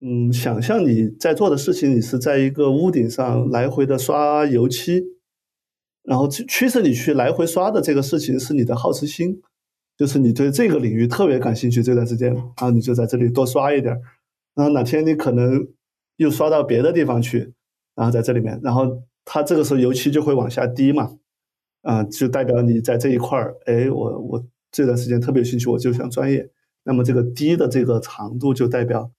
嗯，想象你在做的事情，你是在一个屋顶上来回的刷油漆，然后驱使你去来回刷的这个事情是你的好奇心，就是你对这个领域特别感兴趣这段时间，然后你就在这里多刷一点，然后哪天你可能又刷到别的地方去，然后在这里面，然后它这个时候油漆就会往下滴嘛，啊，就代表你在这一块儿，哎，我我这段时间特别有兴趣，我就想专业，那么这个滴的这个长度就代表。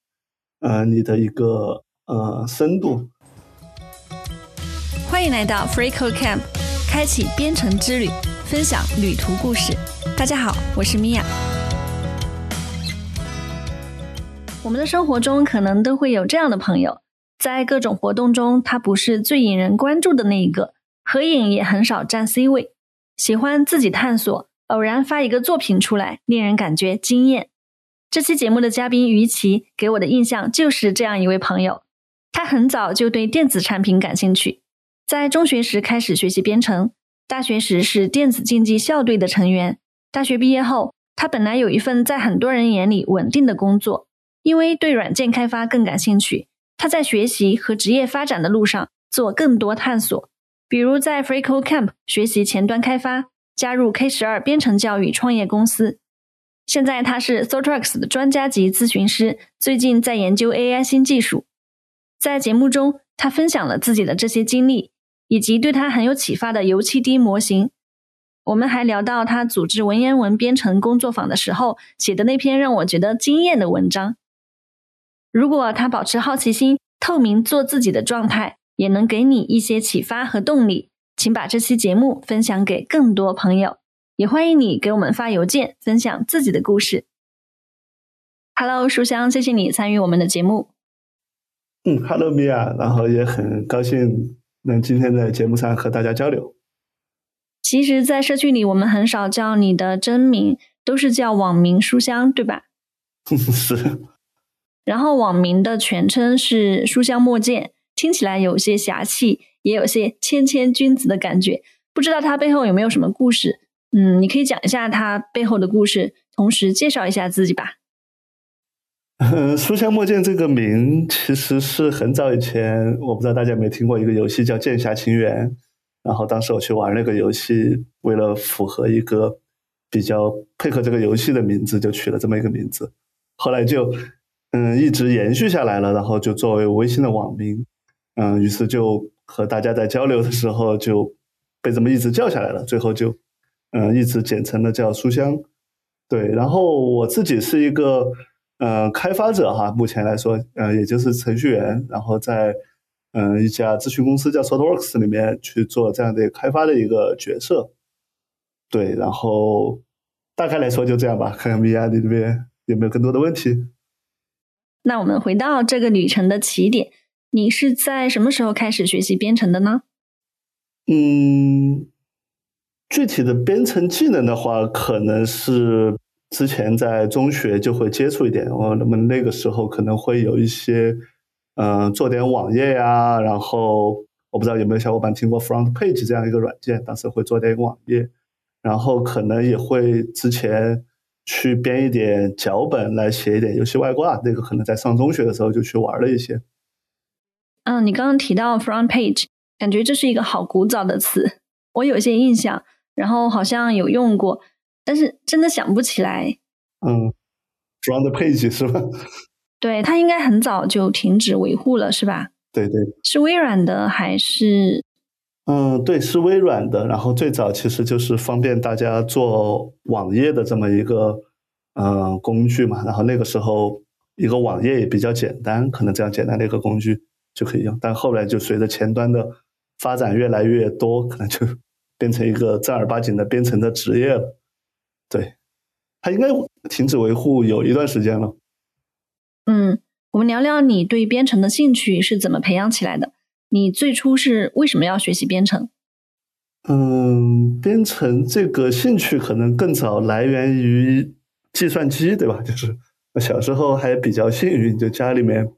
呃，你的一个呃深度。欢迎来到 FreeCode Camp，开启编程之旅，分享旅途故事。大家好，我是米娅。我们的生活中可能都会有这样的朋友，在各种活动中，他不是最引人关注的那一个，合影也很少占 C 位，喜欢自己探索，偶然发一个作品出来，令人感觉惊艳。这期节目的嘉宾于琦给我的印象就是这样一位朋友。他很早就对电子产品感兴趣，在中学时开始学习编程，大学时是电子竞技校队的成员。大学毕业后，他本来有一份在很多人眼里稳定的工作，因为对软件开发更感兴趣，他在学习和职业发展的路上做更多探索，比如在 FreeCodeCamp 学习前端开发，加入 K 十二编程教育创业公司。现在他是 t h o t r x 的专家级咨询师，最近在研究 AI 新技术。在节目中，他分享了自己的这些经历，以及对他很有启发的油漆滴模型。我们还聊到他组织文言文编程工作坊的时候写的那篇让我觉得惊艳的文章。如果他保持好奇心、透明、做自己的状态，也能给你一些启发和动力，请把这期节目分享给更多朋友。也欢迎你给我们发邮件，分享自己的故事。Hello，书香，谢谢你参与我们的节目。嗯，Hello，米娅，然后也很高兴能今天在节目上和大家交流。其实，在社区里，我们很少叫你的真名，都是叫网名书香，对吧？是。然后网名的全称是书香墨见，听起来有些侠气，也有些谦谦君子的感觉。不知道它背后有没有什么故事？嗯，你可以讲一下他背后的故事，同时介绍一下自己吧。嗯 书香墨剑这个名其实是很早以前，我不知道大家有没有听过一个游戏叫《剑侠情缘》，然后当时我去玩那个游戏，为了符合一个比较配合这个游戏的名字，就取了这么一个名字。后来就嗯一直延续下来了，然后就作为微信的网名，嗯，于是就和大家在交流的时候就被这么一直叫下来了，最后就。嗯，一直简称的叫书香，对。然后我自己是一个呃开发者哈，目前来说，呃，也就是程序员，然后在嗯一家咨询公司叫 SoftWorks 里面去做这样的开发的一个角色，对。然后大概来说就这样吧，看看米娅你这边有没有更多的问题。那我们回到这个旅程的起点，你是在什么时候开始学习编程的呢？嗯。具体的编程技能的话，可能是之前在中学就会接触一点。我那么那个时候可能会有一些，嗯，做点网页呀。然后我不知道有没有小伙伴听过 Front Page 这样一个软件，当时会做点网页。然后可能也会之前去编一点脚本来写一点游戏外挂。那个可能在上中学的时候就去玩了一些。嗯，你刚刚提到 Front Page，感觉这是一个好古早的词，我有些印象。然后好像有用过，但是真的想不起来。嗯，Front Page 是吧？对，它应该很早就停止维护了，是吧？对对。是微软的还是？嗯，对，是微软的。然后最早其实就是方便大家做网页的这么一个嗯工具嘛。然后那个时候一个网页也比较简单，可能这样简单的一个工具就可以用。但后来就随着前端的发展越来越多，可能就。变成一个正儿八经的编程的职业了，对，它应该停止维护有一段时间了。嗯，我们聊聊你对编程的兴趣是怎么培养起来的？你最初是为什么要学习编程？嗯，编程这个兴趣可能更早来源于计算机，对吧？就是小时候还比较幸运，就家里面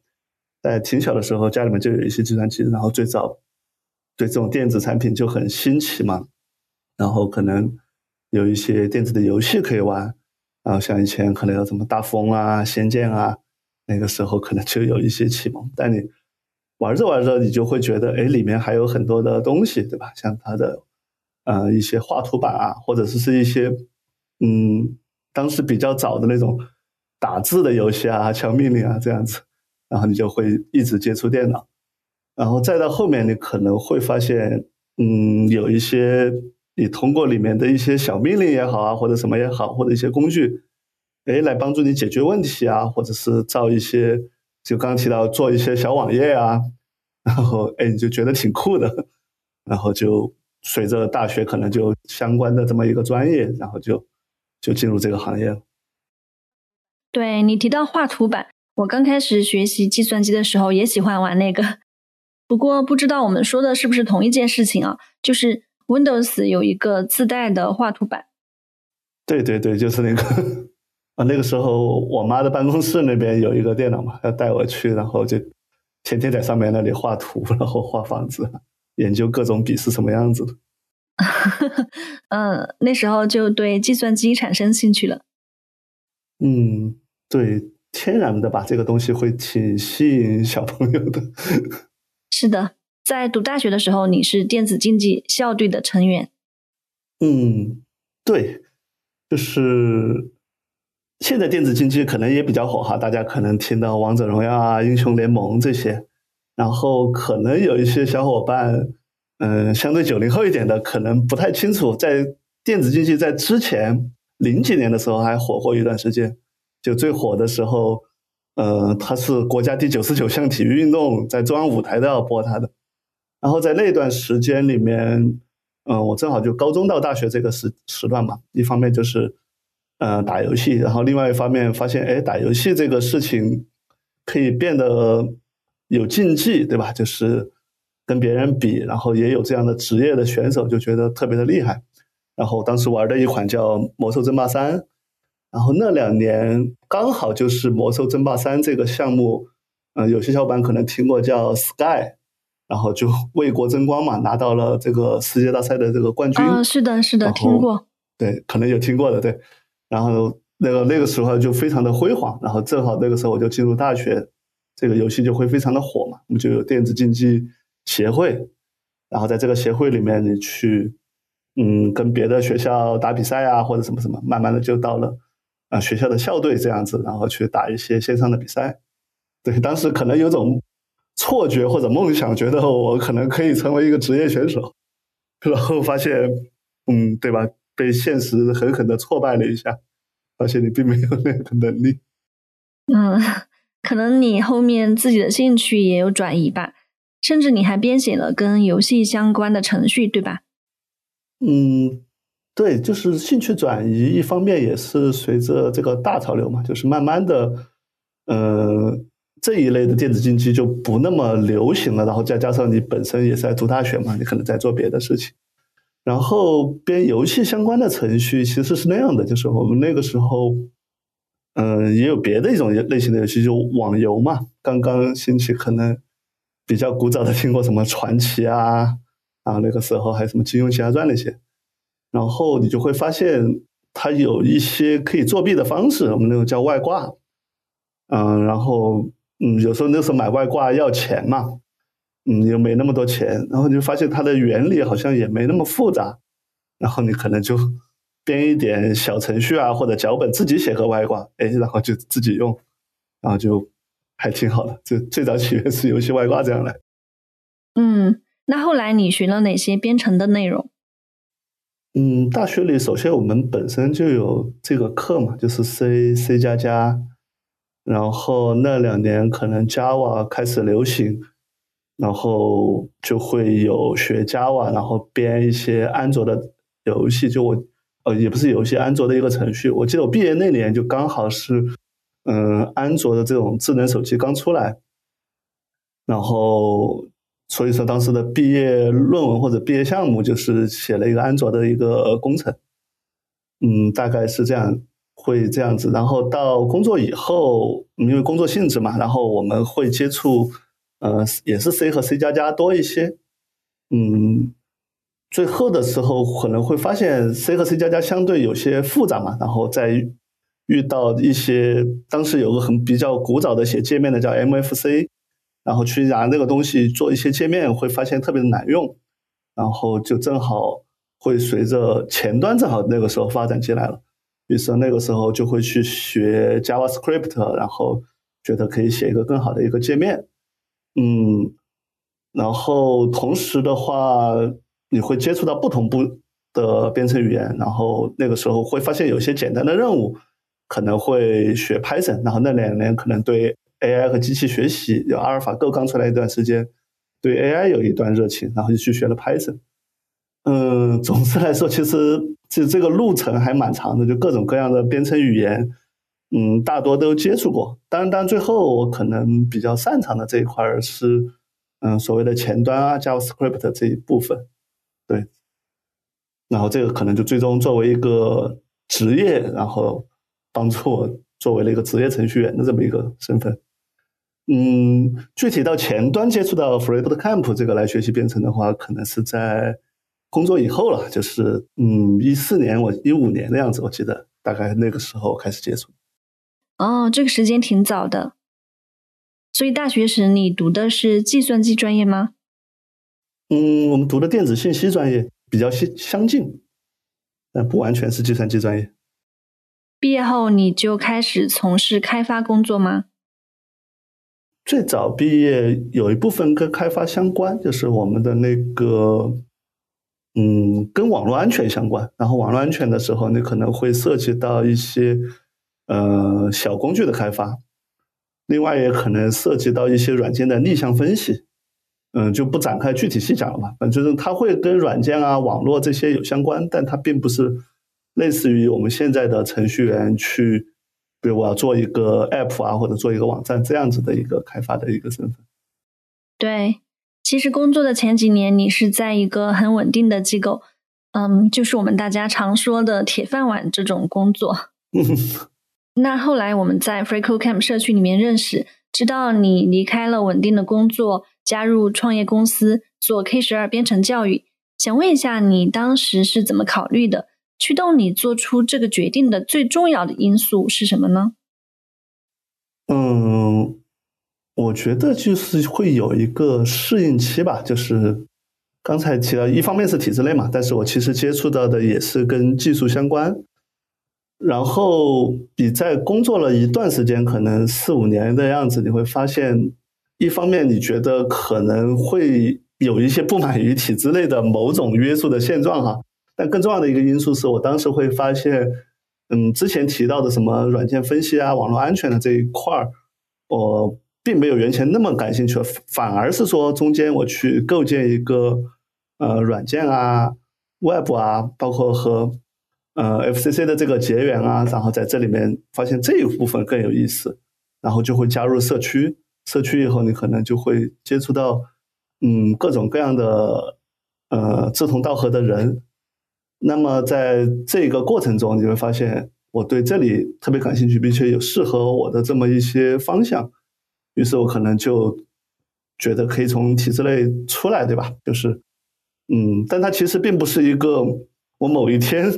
在挺小的时候，家里面就有一些计算机，然后最早。对这种电子产品就很新奇嘛，然后可能有一些电子的游戏可以玩，然后像以前可能有什么大富翁啊、仙剑啊，那个时候可能就有一些启蒙。但你玩着玩着，你就会觉得，哎，里面还有很多的东西，对吧？像它的呃一些画图板啊，或者是是一些嗯当时比较早的那种打字的游戏啊、敲命令啊这样子，然后你就会一直接触电脑。然后再到后面，你可能会发现，嗯，有一些你通过里面的一些小命令也好啊，或者什么也好，或者一些工具，哎，来帮助你解决问题啊，或者是造一些，就刚提到做一些小网页啊，然后哎，你就觉得挺酷的，然后就随着大学可能就相关的这么一个专业，然后就就进入这个行业了。对你提到画图板，我刚开始学习计算机的时候也喜欢玩那个。不过不知道我们说的是不是同一件事情啊？就是 Windows 有一个自带的画图板。对对对，就是那个啊，那个时候我妈的办公室那边有一个电脑嘛，要带我去，然后就天天在上面那里画图，然后画房子，研究各种笔是什么样子的。嗯，那时候就对计算机产生兴趣了。嗯，对，天然的吧，这个东西会挺吸引小朋友的。是的，在读大学的时候，你是电子竞技校队的成员。嗯，对，就是现在电子竞技可能也比较火哈，大家可能听到王者荣耀啊、英雄联盟这些，然后可能有一些小伙伴，嗯，相对九零后一点的，可能不太清楚，在电子竞技在之前零几年的时候还火过一段时间，就最火的时候。呃，它是国家第九十九项体育运动，在中央舞台都要播它的。然后在那段时间里面，嗯，我正好就高中到大学这个时时段嘛，一方面就是呃打游戏，然后另外一方面发现，哎，打游戏这个事情可以变得有竞技，对吧？就是跟别人比，然后也有这样的职业的选手，就觉得特别的厉害。然后当时玩的一款叫《魔兽争霸三》。然后那两年刚好就是《魔兽争霸三》这个项目，嗯，有些小伙伴可能听过叫 Sky，然后就为国争光嘛，拿到了这个世界大赛的这个冠军。嗯，是的，是的，听过。对，可能有听过的，对。然后那个那个时候就非常的辉煌，然后正好那个时候我就进入大学，这个游戏就会非常的火嘛，我们就有电子竞技协会，然后在这个协会里面你去，嗯，跟别的学校打比赛啊，或者什么什么，慢慢的就到了。啊，学校的校队这样子，然后去打一些线上的比赛。对，当时可能有种错觉或者梦想，觉得我可能可以成为一个职业选手，然后发现，嗯，对吧？被现实狠狠的挫败了一下，发现你并没有那个能力。嗯，可能你后面自己的兴趣也有转移吧，甚至你还编写了跟游戏相关的程序，对吧？嗯。对，就是兴趣转移，一方面也是随着这个大潮流嘛，就是慢慢的，呃，这一类的电子竞技就不那么流行了。然后再加上你本身也是在读大学嘛，你可能在做别的事情。然后编游戏相关的程序其实是那样的，就是我们那个时候，嗯，也有别的一种类型的游戏，就网游嘛，刚刚兴起，可能比较古早的听过什么传奇啊，啊，那个时候还有什么金庸奇侠传那些。然后你就会发现，它有一些可以作弊的方式，我们那个叫外挂，嗯，然后嗯，有时候那时候买外挂要钱嘛，嗯，又没那么多钱，然后你就发现它的原理好像也没那么复杂，然后你可能就编一点小程序啊或者脚本自己写个外挂，哎，然后就自己用，然后就还挺好的。这最早起源是游戏外挂这样来。嗯，那后来你学了哪些编程的内容？嗯，大学里首先我们本身就有这个课嘛，就是 C、C 加加，然后那两年可能 Java 开始流行，然后就会有学 Java，然后编一些安卓的游戏。就我呃，也不是游戏，安卓的一个程序。我记得我毕业那年就刚好是，嗯，安卓的这种智能手机刚出来，然后。所以说，当时的毕业论文或者毕业项目就是写了一个安卓的一个工程，嗯，大概是这样，会这样子。然后到工作以后，因为工作性质嘛，然后我们会接触，呃，也是 C 和 C 加加多一些，嗯，最后的时候可能会发现 C 和 C 加加相对有些复杂嘛，然后在遇到一些当时有个很比较古早的写界面的叫 MFC，然后去拿那个东西做一些界面，会发现特别的难用，然后就正好会随着前端正好那个时候发展进来了，于是那个时候就会去学 JavaScript，然后觉得可以写一个更好的一个界面，嗯，然后同时的话，你会接触到不同部的编程语言，然后那个时候会发现有些简单的任务。可能会学 Python，然后那两年可能对 AI 和机器学习，有阿尔法狗刚出来一段时间，对 AI 有一段热情，然后就去学了 Python。嗯，总之来说，其实就这个路程还蛮长的，就各种各样的编程语言，嗯，大多都接触过。当然，当然最后我可能比较擅长的这一块是，嗯，所谓的前端啊，JavaScript 这一部分，对。然后这个可能就最终作为一个职业，然后。帮助我作为了一个职业程序员的这么一个身份，嗯，具体到前端接触到 FreeBootCamp 这个来学习编程的话，可能是在工作以后了，就是嗯一四年我一五年的样子，我记得大概那个时候开始接触。哦，这个时间挺早的。所以大学时你读的是计算机专业吗？嗯，我们读的电子信息专业比较相相近，但不完全是计算机专业。毕业后你就开始从事开发工作吗？最早毕业有一部分跟开发相关，就是我们的那个，嗯，跟网络安全相关。然后网络安全的时候，你可能会涉及到一些呃小工具的开发，另外也可能涉及到一些软件的逆向分析。嗯，就不展开具体细讲了吧。反正它会跟软件啊、网络这些有相关，但它并不是。类似于我们现在的程序员去，比如我要做一个 app 啊，或者做一个网站这样子的一个开发的一个身份。对，其实工作的前几年，你是在一个很稳定的机构，嗯，就是我们大家常说的铁饭碗这种工作。那后来我们在 FreeCodeCamp 社区里面认识，知道你离开了稳定的工作，加入创业公司做 K 十二编程教育。想问一下，你当时是怎么考虑的？驱动你做出这个决定的最重要的因素是什么呢？嗯，我觉得就是会有一个适应期吧。就是刚才提到，一方面是体制内嘛，但是我其实接触到的也是跟技术相关。然后你在工作了一段时间，可能四五年的样子，你会发现，一方面你觉得可能会有一些不满于体制内的某种约束的现状哈。但更重要的一个因素是我当时会发现，嗯，之前提到的什么软件分析啊、网络安全的这一块儿，我并没有原先那么感兴趣，反而是说中间我去构建一个呃软件啊、Web 啊，包括和呃 FCC 的这个结缘啊，然后在这里面发现这一部分更有意思，然后就会加入社区，社区以后你可能就会接触到嗯各种各样的呃志同道合的人。那么在这个过程中，你会发现我对这里特别感兴趣，并且有适合我的这么一些方向，于是我可能就觉得可以从体制内出来，对吧？就是，嗯，但它其实并不是一个我某一天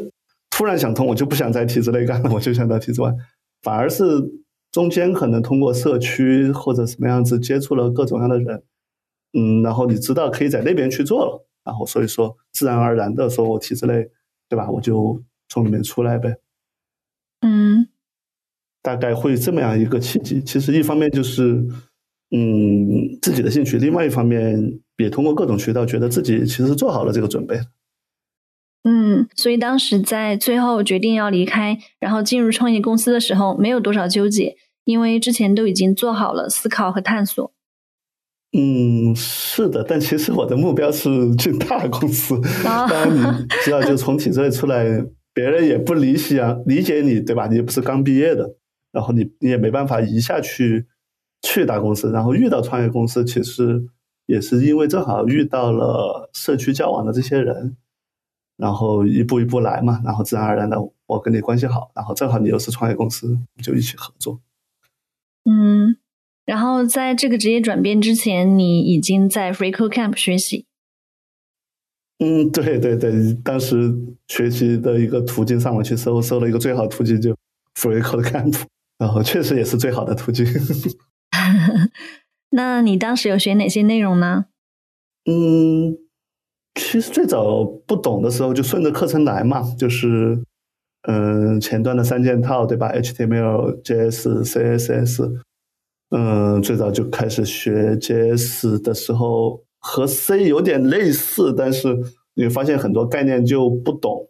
突然想通，我就不想在体制内干了，我就想到体制外，反而是中间可能通过社区或者什么样子接触了各种各样的人，嗯，然后你知道可以在那边去做了。然后所以说，自然而然的说，我体制内，对吧？我就从里面出来呗。嗯，大概会这么样一个契机。其实一方面就是，嗯，自己的兴趣；另外一方面，也通过各种渠道，觉得自己其实做好了这个准备。嗯，所以当时在最后决定要离开，然后进入创业公司的时候，没有多少纠结，因为之前都已经做好了思考和探索。嗯，是的，但其实我的目标是进大公司。当然，你知道，就从体制内出来，别人也不理想理解你，对吧？你不是刚毕业的，然后你你也没办法一下去去大公司。然后遇到创业公司，其实也是因为正好遇到了社区交往的这些人，然后一步一步来嘛，然后自然而然的我跟你关系好，然后正好你又是创业公司，就一起合作。嗯。然后在这个职业转变之前，你已经在 FreeCodeCamp 学习。嗯，对对对，当时学习的一个途径上网去搜，搜了一个最好途径就 free code camp，然后确实也是最好的途径。那你当时有学哪些内容呢？嗯，其实最早不懂的时候就顺着课程来嘛，就是嗯前端的三件套对吧？HTML、JS、CSS。嗯，最早就开始学 JS 的时候和 C 有点类似，但是你发现很多概念就不懂，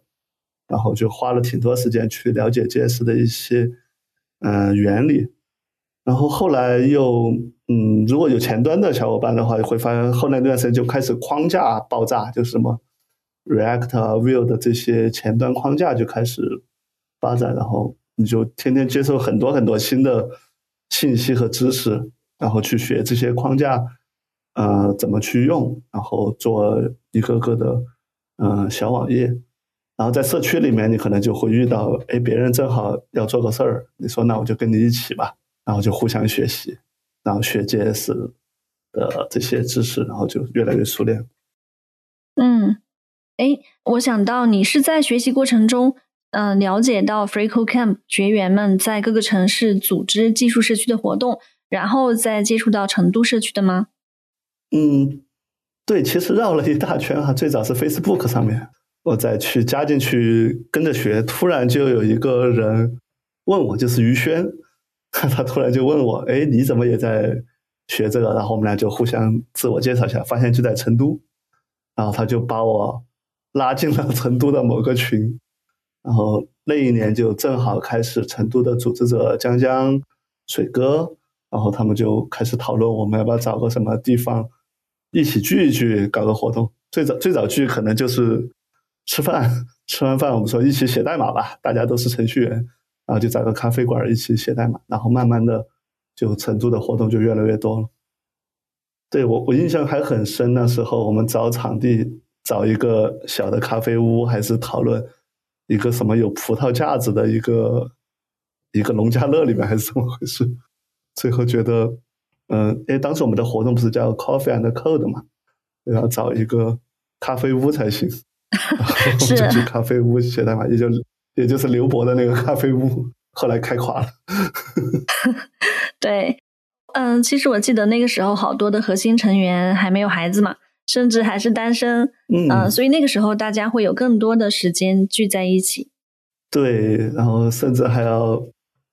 然后就花了挺多时间去了解 JS 的一些嗯原理。然后后来又嗯，如果有前端的小伙伴的话，会发现后来那段时间就开始框架爆炸，就是什么 React、Vue 的这些前端框架就开始发展，然后你就天天接受很多很多新的信息和知识，然后去学这些框架，呃，怎么去用，然后做一个个的嗯小网页，然后在社区里面，你可能就会遇到，哎，别人正好要做个事儿，你说那我就跟你一起吧。然后就互相学习，然后学 JS 的这些知识，然后就越来越熟练。嗯，哎，我想到你是在学习过程中，嗯，了解到 FreeCodeCamp 学员们在各个城市组织技术社区的活动，然后再接触到成都社区的吗？嗯，对，其实绕了一大圈哈。最早是 Facebook 上面，我再去加进去跟着学，突然就有一个人问我，就是于轩。他突然就问我：“哎，你怎么也在学这个？”然后我们俩就互相自我介绍一下，发现就在成都。然后他就把我拉进了成都的某个群。然后那一年就正好开始成都的组织者江江、水哥，然后他们就开始讨论我们要不要找个什么地方一起聚一聚，搞个活动。最早最早聚可能就是吃饭，吃完饭我们说一起写代码吧，大家都是程序员。然后就找个咖啡馆一起写代码，然后慢慢的就成都的活动就越来越多了。对我我印象还很深，那时候我们找场地，找一个小的咖啡屋，还是讨论一个什么有葡萄架子的一个一个农家乐里面 还是怎么回事？最后觉得，嗯，哎，当时我们的活动不是叫 Coffee and Code 嘛，要找一个咖啡屋才行，然后就去咖啡屋写代码，也就。也就是刘博的那个咖啡屋，后来开垮了。对，嗯，其实我记得那个时候，好多的核心成员还没有孩子嘛，甚至还是单身。嗯，所以那个时候大家会有更多的时间聚在一起。对，然后甚至还要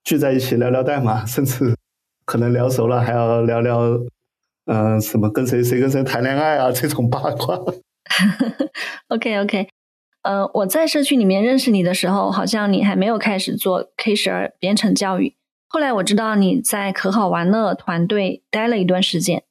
聚在一起聊聊代码，甚至可能聊熟了还要聊聊，嗯，什么跟谁谁跟谁谈恋爱啊这种八卦。OK，OK。呃，我在社区里面认识你的时候，好像你还没有开始做 K 十二编程教育。后来我知道你在可好玩乐团队待了一段时间。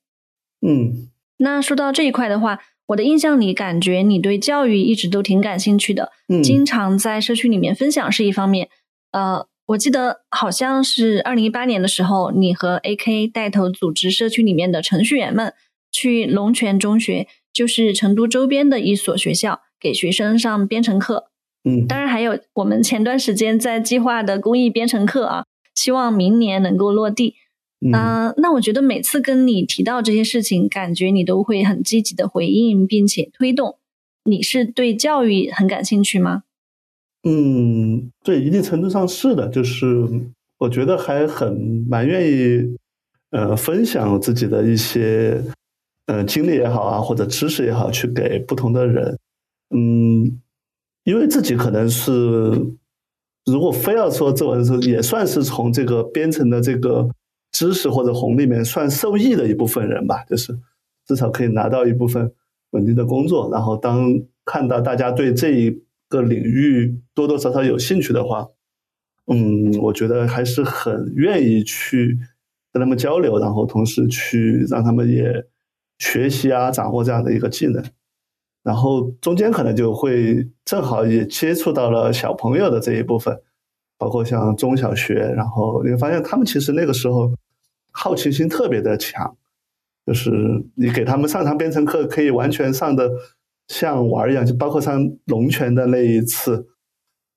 嗯，那说到这一块的话，我的印象里感觉你对教育一直都挺感兴趣的，嗯经常在社区里面分享是一方面。呃，我记得好像是二零一八年的时候，你和 AK 带头组织社区里面的程序员们去龙泉中学，就是成都周边的一所学校。给学生上编程课，嗯，当然还有我们前段时间在计划的公益编程课啊，希望明年能够落地。啊，那我觉得每次跟你提到这些事情，感觉你都会很积极的回应，并且推动。你是对教育很感兴趣吗？嗯，对，一定程度上是的，就是我觉得还很蛮愿意，呃，分享自己的一些，呃，经历也好啊，或者知识也好，去给不同的人。嗯，因为自己可能是，如果非要说这文是也算是从这个编程的这个知识或者红利里面算受益的一部分人吧，就是至少可以拿到一部分稳定的工作。然后当看到大家对这一个领域多多少少有兴趣的话，嗯，我觉得还是很愿意去跟他们交流，然后同时去让他们也学习啊，掌握这样的一个技能。然后中间可能就会正好也接触到了小朋友的这一部分，包括像中小学，然后你会发现他们其实那个时候好奇心特别的强，就是你给他们上堂编程课，可以完全上的像玩一样，就包括上龙泉的那一次，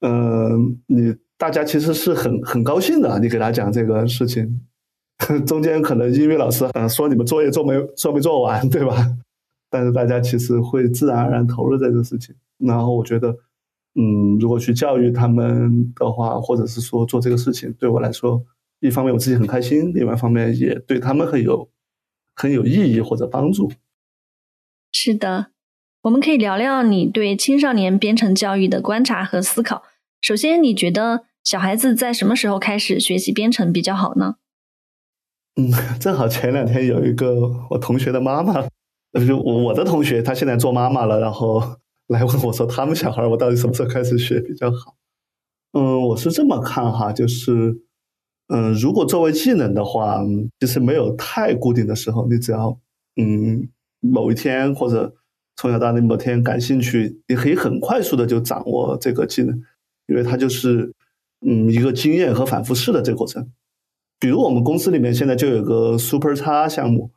嗯，你大家其实是很很高兴的，你给他讲这个事情，中间可能英语老师嗯说你们作业做没做没做完，对吧？但是大家其实会自然而然投入在这个事情，然后我觉得嗯，如果去教育他们的话，或者是说做这个事情，对我来说，一方面我自己很开心，另外一方面也对他们很有很有意义或者帮助。是的，我们可以聊聊你对青少年编程教育的观察和思考。首先，你觉得小孩子在什么时候开始学习编程比较好呢？嗯，正好前两天有一个我同学的妈妈，就我的同学，她现在做妈妈了，然后。来问我说：“他们小孩，我到底什么时候开始学比较好？”嗯，我是这么看哈，就是，嗯，如果作为技能的话，其实没有太固定的时候，你只要，嗯，某一天或者从小到大某天感兴趣，你可以很快速的就掌握这个技能，因为它就是，嗯，一个经验和反复试的这个过程。比如我们公司里面现在就有个 Super 叉项目，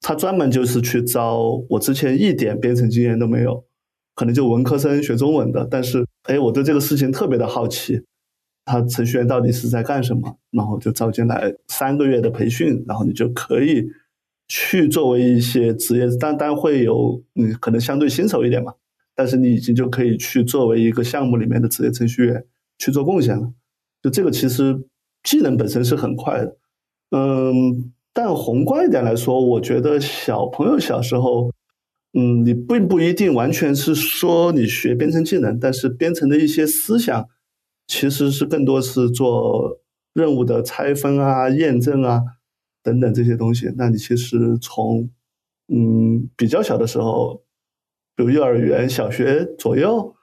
它专门就是去招我之前一点编程经验都没有。可能就文科生学中文的，但是哎，我对这个事情特别的好奇，他程序员到底是在干什么？然后就招进来三个月的培训，然后你就可以去作为一些职业，单单会有你可能相对新手一点嘛，但是你已经就可以去作为一个项目里面的职业程序员去做贡献了。就这个其实技能本身是很快的，嗯，但宏观一点来说，我觉得小朋友小时候。嗯，你并不一定完全是说你学编程技能，但是编程的一些思想，其实是更多是做任务的拆分啊、验证啊等等这些东西。那你其实从嗯比较小的时候，比如幼儿园、小学左右，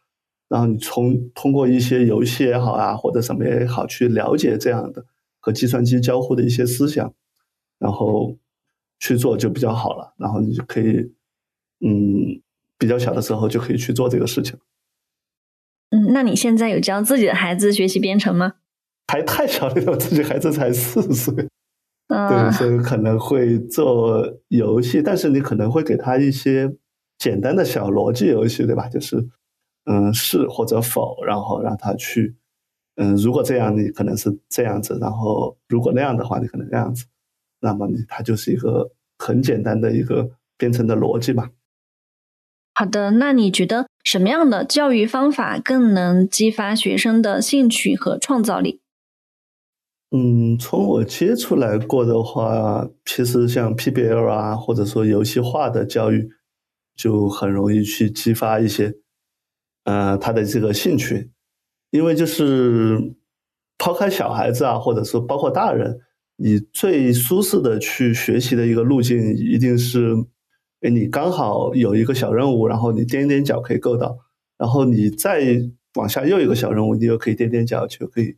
然后你从通过一些游戏也好啊，或者什么也好，去了解这样的和计算机交互的一些思想，然后去做就比较好了。然后你就可以。嗯，比较小的时候就可以去做这个事情。嗯，那你现在有教自己的孩子学习编程吗？还太小了，我自己孩子才四岁。对，所以可能会做游戏，但是你可能会给他一些简单的小逻辑游戏，对吧？就是嗯，是或者否，然后让他去嗯，如果这样，你可能是这样子，然后如果那样的话，你可能那样子。那么你他就是一个很简单的一个编程的逻辑嘛。好的，那你觉得什么样的教育方法更能激发学生的兴趣和创造力？嗯，从我接触来过的话，其实像 PBL 啊，或者说游戏化的教育，就很容易去激发一些，呃，他的这个兴趣，因为就是抛开小孩子啊，或者说包括大人，你最舒适的去学习的一个路径，一定是。哎，你刚好有一个小任务，然后你踮踮脚可以够到，然后你再往下又一个小任务，你又可以踮踮脚就可以，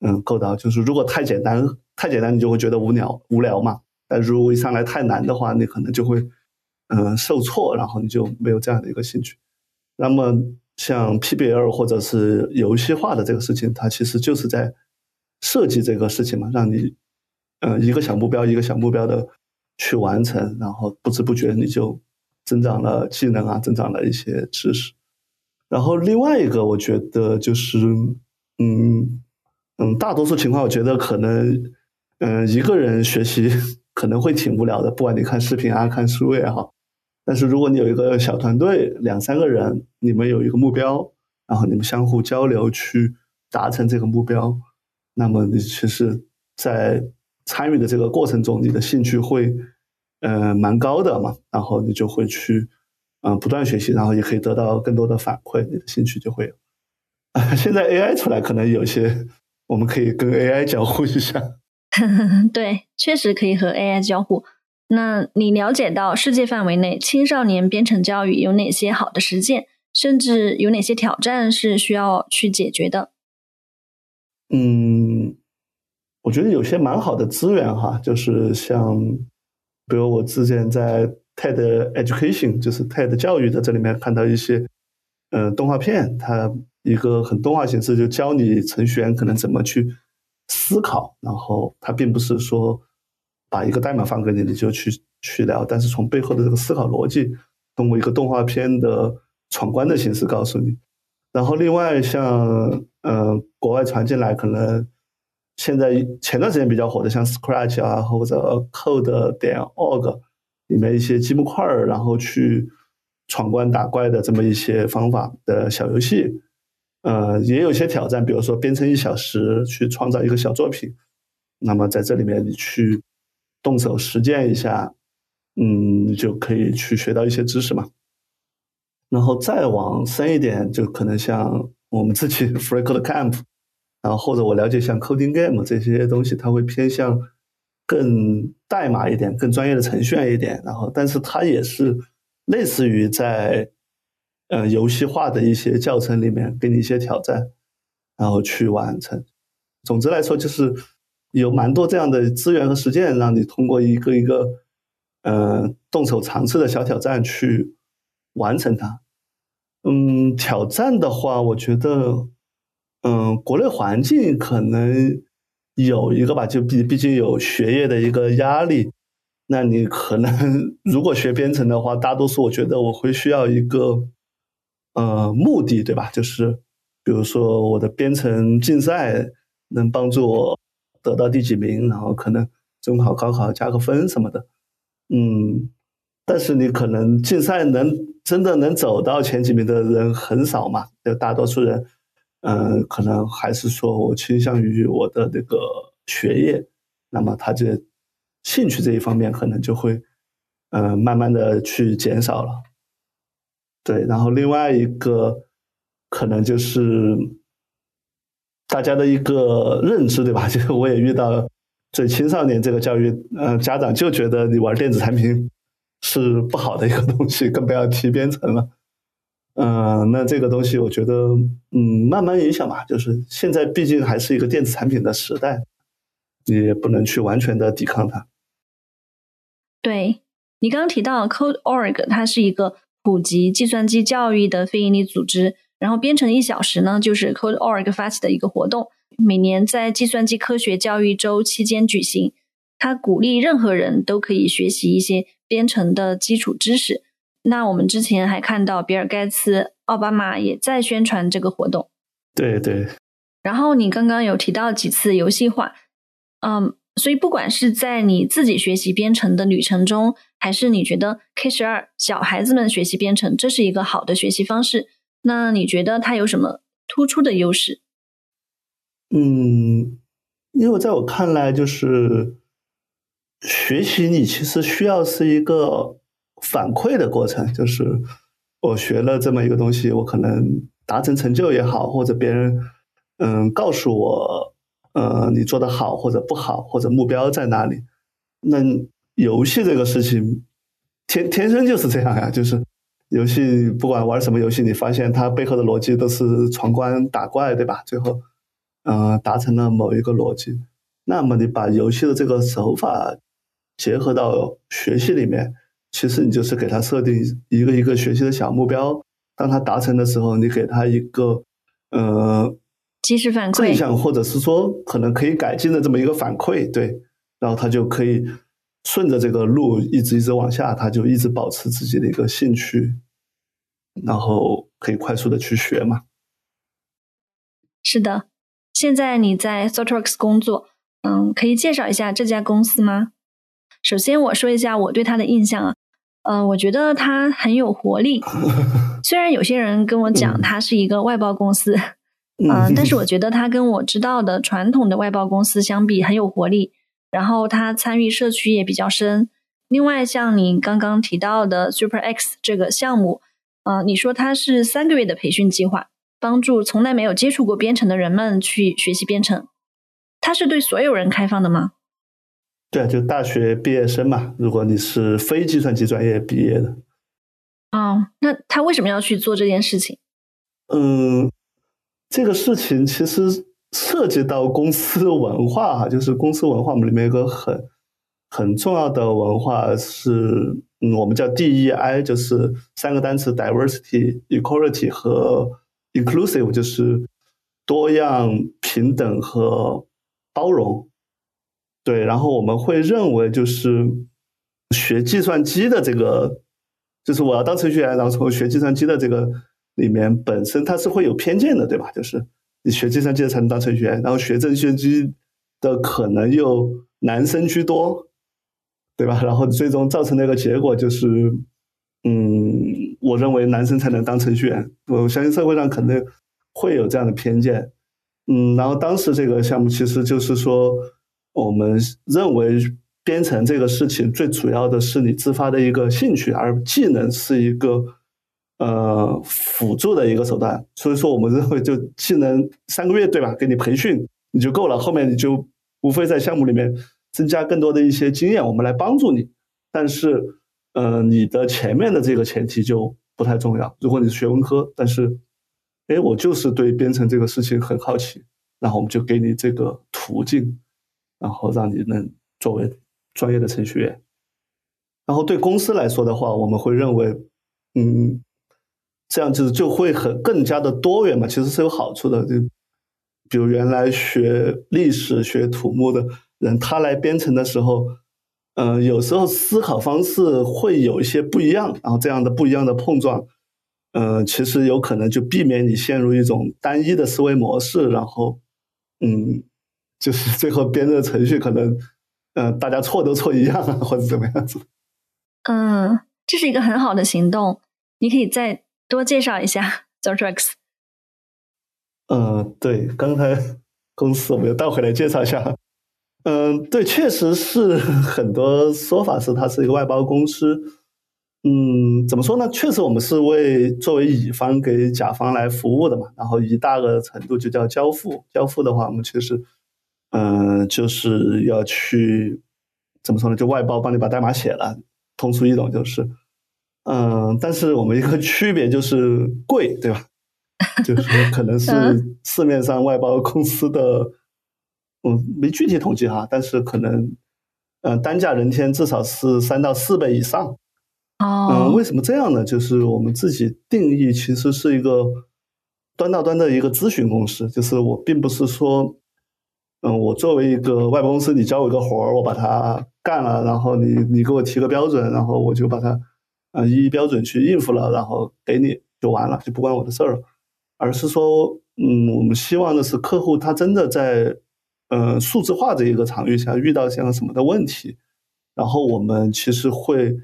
嗯，够到。就是如果太简单，太简单你就会觉得无聊无聊嘛。但如果一上来太难的话，你可能就会，嗯，受挫，然后你就没有这样的一个兴趣。那么像 PBL 或者是游戏化的这个事情，它其实就是在设计这个事情嘛，让你，嗯，一个小目标一个小目标的。去完成，然后不知不觉你就增长了技能啊，增长了一些知识。然后另外一个，我觉得就是，嗯嗯，大多数情况，我觉得可能，嗯，一个人学习 可能会挺无聊的，不管你看视频啊，看书也好。但是如果你有一个小团队，两三个人，你们有一个目标，然后你们相互交流去达成这个目标，那么你其实，在参与的这个过程中，你的兴趣会，呃，蛮高的嘛，然后你就会去，嗯，不断学习，然后也可以得到更多的反馈，你的兴趣就会有。现在 AI 出来，可能有些我们可以跟 AI 交互一下。对，确实可以和 AI 交互。那你了解到世界范围内青少年编程教育有哪些好的实践，甚至有哪些挑战是需要去解决的？嗯。我觉得有些蛮好的资源哈，就是像，比如我之前在 TED Education，就是 TED 教育的这里面看到一些，呃，动画片，它一个很动画形式，就教你程序员可能怎么去思考，然后它并不是说把一个代码放给你，你就去去聊，但是从背后的这个思考逻辑，通过一个动画片的闯关的形式告诉你。然后另外像，呃，国外传进来可能。现在前段时间比较火的，像 Scratch 啊，或者 Code 点 org 里面一些积木块儿，然后去闯关打怪的这么一些方法的小游戏，呃，也有些挑战，比如说编程一小时去创造一个小作品，那么在这里面你去动手实践一下，嗯，就可以去学到一些知识嘛。然后再往深一点，就可能像我们自己 FreeCode Camp，然后或者我了解像 Coding Game 这些东西，它会偏向更代码一点、更专业的程序员一点。然后，但是它也是类似于在呃游戏化的一些教程里面给你一些挑战，然后去完成。总之来说，就是有蛮多这样的资源和实践，让你通过一个一个呃动手尝试的小挑战去。完成它，嗯，挑战的话，我觉得，嗯，国内环境可能有一个吧，就毕毕竟有学业的一个压力，那你可能如果学编程的话，大多数我觉得我会需要一个，呃，目的，对吧？就是比如说我的编程竞赛能帮助我得到第几名，然后可能中考、高考加个分什么的，嗯。但是你可能竞赛能真的能走到前几名的人很少嘛？就大多数人，嗯，可能还是说我倾向于我的那个学业，那么他这兴趣这一方面可能就会，嗯，慢慢的去减少了。对，然后另外一个可能就是大家的一个认知，对吧？就是我也遇到对青少年这个教育，嗯，家长就觉得你玩电子产品。是不好的一个东西，更不要提编程了。嗯，那这个东西我觉得，嗯，慢慢影响吧。就是现在毕竟还是一个电子产品的时代，你也不能去完全的抵抗它。对你刚刚提到 Code.org，它是一个普及计算机教育的非营利组织。然后编程一小时呢，就是 Code.org 发起的一个活动，每年在计算机科学教育周期间举行。它鼓励任何人都可以学习一些。编程的基础知识。那我们之前还看到比尔盖茨、奥巴马也在宣传这个活动。对对。然后你刚刚有提到几次游戏化，嗯，所以不管是在你自己学习编程的旅程中，还是你觉得 K 十二小孩子们学习编程这是一个好的学习方式，那你觉得它有什么突出的优势？嗯，因为在我看来，就是。学习你其实需要是一个反馈的过程，就是我学了这么一个东西，我可能达成成就也好，或者别人嗯告诉我，呃你做的好或者不好，或者目标在哪里。那游戏这个事情天天生就是这样呀，就是游戏不管玩什么游戏，你发现它背后的逻辑都是闯关打怪，对吧？最后嗯达成了某一个逻辑，那么你把游戏的这个手法。结合到学习里面，其实你就是给他设定一个一个学习的小目标，当他达成的时候，你给他一个呃及时反馈正向或者是说可能可以改进的这么一个反馈，对，然后他就可以顺着这个路一直一直往下，他就一直保持自己的一个兴趣，然后可以快速的去学嘛。是的，现在你在 s o t r o x 工作，嗯，可以介绍一下这家公司吗？首先，我说一下我对他的印象啊，嗯，我觉得它很有活力。虽然有些人跟我讲它是一个外包公司，嗯，但是我觉得它跟我知道的传统的外包公司相比很有活力。然后它参与社区也比较深。另外，像你刚刚提到的 Super X 这个项目，嗯，你说它是三个月的培训计划，帮助从来没有接触过编程的人们去学习编程。它是对所有人开放的吗？对，就大学毕业生嘛。如果你是非计算机专业毕业的，哦，那他为什么要去做这件事情？嗯，这个事情其实涉及到公司文化哈，就是公司文化，我们里面有个很很重要的文化是，嗯，我们叫 DEI，就是三个单词：diversity、equality 和 inclusive，就是多样、平等和包容。对，然后我们会认为，就是学计算机的这个，就是我要当程序员，然后从学计算机的这个里面，本身它是会有偏见的，对吧？就是你学计算机的才能当程序员，然后学计算机的可能又男生居多，对吧？然后最终造成的一个结果就是，嗯，我认为男生才能当程序员。我相信社会上可能会有这样的偏见。嗯，然后当时这个项目其实就是说，我们认为编程这个事情最主要的是你自发的一个兴趣，而技能是一个呃辅助的一个手段。所以说，我们认为就技能三个月对吧，给你培训你就够了，后面你就无非在项目里面增加更多的一些经验，我们来帮助你。但是，呃，你的前面的这个前提就不太重要。如果你是学文科，但是。哎，我就是对编程这个事情很好奇，然后我们就给你这个途径，然后让你能作为专业的程序员。然后对公司来说的话，我们会认为，嗯，这样子就会很更加的多元嘛，其实是有好处的。就比如原来学历史、学土木的人，他来编程的时候，嗯，有时候思考方式会有一些不一样，然后这样的不一样的碰撞。嗯，其实有可能就避免你陷入一种单一的思维模式，然后，嗯，就是 最后编的程序可能，嗯，大家错都错一样啊，或者怎么样子。嗯，这是一个很好的行动，你可以再多介绍一下 z o r t r x 嗯，对，刚才公司我们又倒回来介绍一下。嗯，对，确实是 很多说法是它是一个外包公司。嗯，怎么说呢？确实，我们是为作为乙方给甲方来服务的嘛。然后一大个程度就叫交付。交付的话，我们确实，嗯，就是要去怎么说呢？就外包帮你把代码写了，通俗易懂就是。嗯，但是我们一个区别就是贵，对吧？就是可能是市面上外包公司的，嗯，没具体统计哈，但是可能，嗯，单价人天至少是三到四倍以上。嗯，为什么这样呢？就是我们自己定义其实是一个端到端的一个咨询公司，就是我并不是说，嗯，我作为一个外包公司，你交我一个活儿，我把它干了，然后你你给我提个标准，然后我就把它啊依标准去应付了，然后给你就完了，就不关我的事儿了，而是说，嗯，我们希望的是客户他真的在呃数字化这一个场域下遇到像什么的问题，然后我们其实会。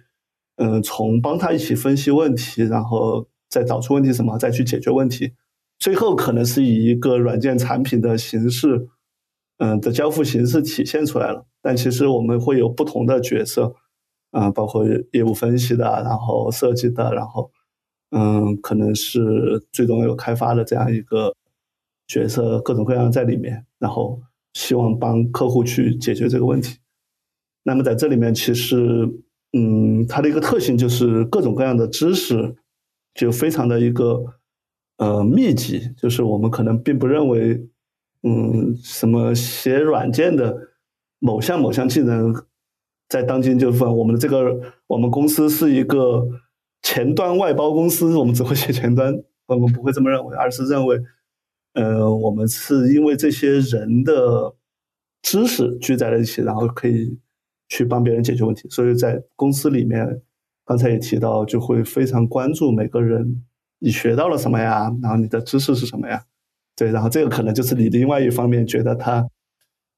嗯，从帮他一起分析问题，然后再找出问题什么，再去解决问题，最后可能是以一个软件产品的形式，嗯的交付形式体现出来了。但其实我们会有不同的角色，嗯，包括业务分析的，然后设计的，然后嗯，可能是最终有开发的这样一个角色，各种各样在里面，然后希望帮客户去解决这个问题。那么在这里面，其实。嗯，它的一个特性就是各种各样的知识就非常的一个呃密集，就是我们可能并不认为，嗯，什么写软件的某项某项技能在当今就分我们的这个我们公司是一个前端外包公司，我们只会写前端，我们不会这么认为，而是认为，呃，我们是因为这些人的知识聚在了一起，然后可以。去帮别人解决问题，所以在公司里面，刚才也提到，就会非常关注每个人你学到了什么呀，然后你的知识是什么呀？对，然后这个可能就是你另外一方面觉得他，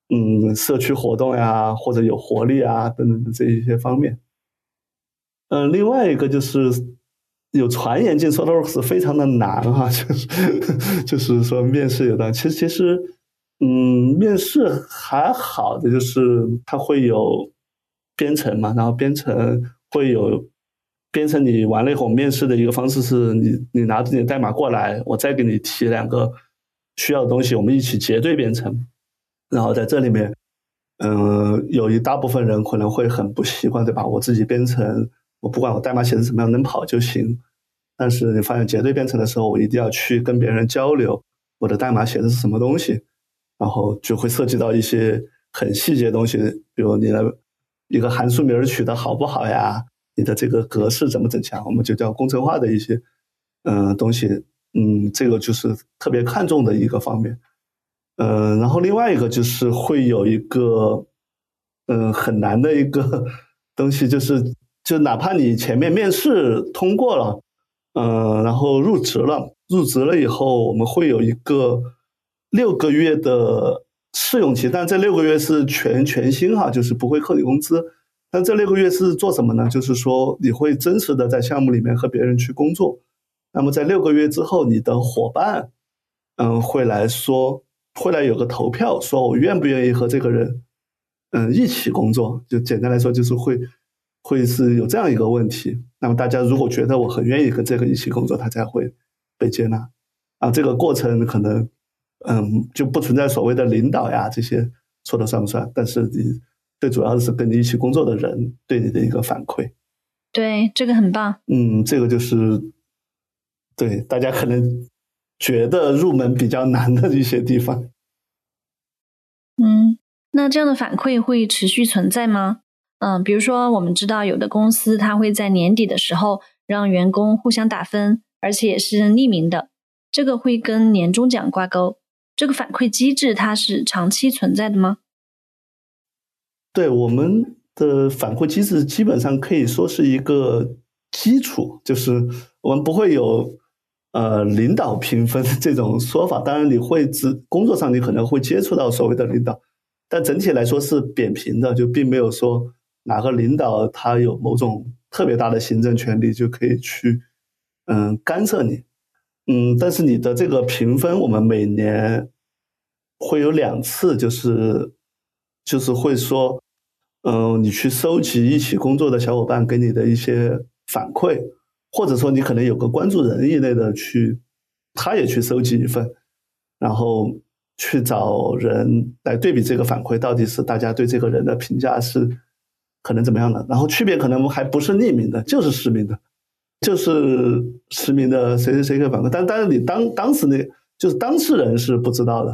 嗯，社区活动呀，或者有活力啊等等的这一些方面。嗯，另外一个就是有传言进 SolarWorks 非常的难哈，就是就是说面试有的，其实其实，嗯，面试还好的就是他会有。编程嘛，然后编程会有编程，你完了以后，面试的一个方式是你你拿着你的代码过来，我再给你提两个需要的东西，我们一起结对编程。然后在这里面，嗯，有一大部分人可能会很不习惯，对吧？我自己编程，我不管我代码写的怎么样，能跑就行。但是你发现结对编程的时候，我一定要去跟别人交流，我的代码写的是什么东西，然后就会涉及到一些很细节的东西，比如你的。一个函数名取得好不好呀？你的这个格式怎么整强？我们就叫工程化的一些嗯东西，嗯，这个就是特别看重的一个方面。嗯，然后另外一个就是会有一个嗯很难的一个 东西，就是就哪怕你前面面试通过了，嗯，然后入职了，入职了以后，我们会有一个六个月的。试用期，但这六个月是全全薪哈，就是不会扣你工资。但这六个月是做什么呢？就是说你会真实的在项目里面和别人去工作。那么在六个月之后，你的伙伴嗯，会来说，会来有个投票，说我愿不愿意和这个人，嗯，一起工作。就简单来说，就是会会是有这样一个问题。那么大家如果觉得我很愿意跟这个一起工作，他才会被接纳。啊，这个过程可能，嗯，就不存在所谓的领导呀这些说的算不算？但是你最主要的是跟你一起工作的人对你的一个反馈。对，这个很棒。嗯，这个就是对大家可能觉得入门比较难的一些地方。嗯，那这样的反馈会持续存在吗？嗯，比如说我们知道有的公司它会在年底的时候让员工互相打分，而且也是匿名的。这个会跟年终奖挂钩，这个反馈机制它是长期存在的吗？对我们的反馈机制基本上可以说是一个基础，就是我们不会有呃领导评分这种说法。当然，你会只工作上你可能会接触到所谓的领导，但整体来说是扁平的，就并没有说哪个领导他有某种特别大的行政权力就可以去嗯干涉你。嗯，但是你的这个评分，我们每年会有两次，就是就是会说，嗯，你去收集一起工作的小伙伴给你的一些反馈，或者说你可能有个关注人一类的去，他也去收集一份，然后去找人来对比这个反馈，到底是大家对这个人的评价是可能怎么样的，然后区别可能还不是匿名的，就是实名的。就是实名的谁谁谁给反馈，但但是你当当时那，就是当事人是不知道的，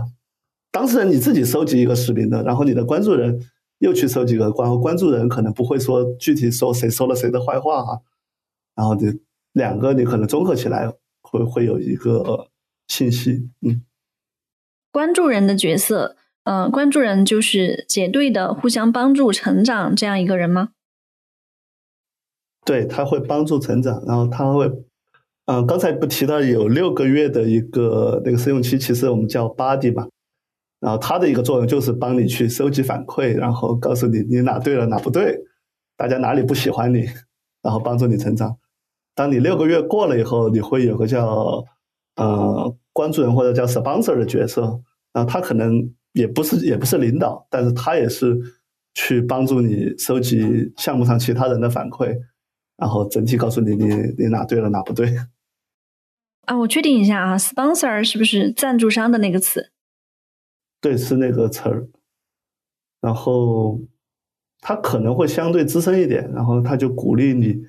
当事人你自己收集一个实名的，然后你的关注人又去收集一个关，关注人可能不会说具体说谁说了谁的坏话啊，然后就两个你可能综合起来会会有一个信息，嗯，关注人的角色，呃，关注人就是结对的，互相帮助成长这样一个人吗？对他会帮助成长，然后他会，嗯，刚才不提到有六个月的一个那个试用期，其实我们叫 body 嘛，然后它的一个作用就是帮你去收集反馈，然后告诉你你哪对了哪不对，大家哪里不喜欢你，然后帮助你成长。当你六个月过了以后，你会有个叫呃关注人或者叫 sponsor 的角色，然后他可能也不是也不是领导，但是他也是去帮助你收集项目上其他人的反馈。然后整体告诉你，你你哪对了，哪不对。啊，我确定一下啊，sponsor 是不是赞助商的那个词？对，是那个词儿。然后他可能会相对资深一点，然后他就鼓励你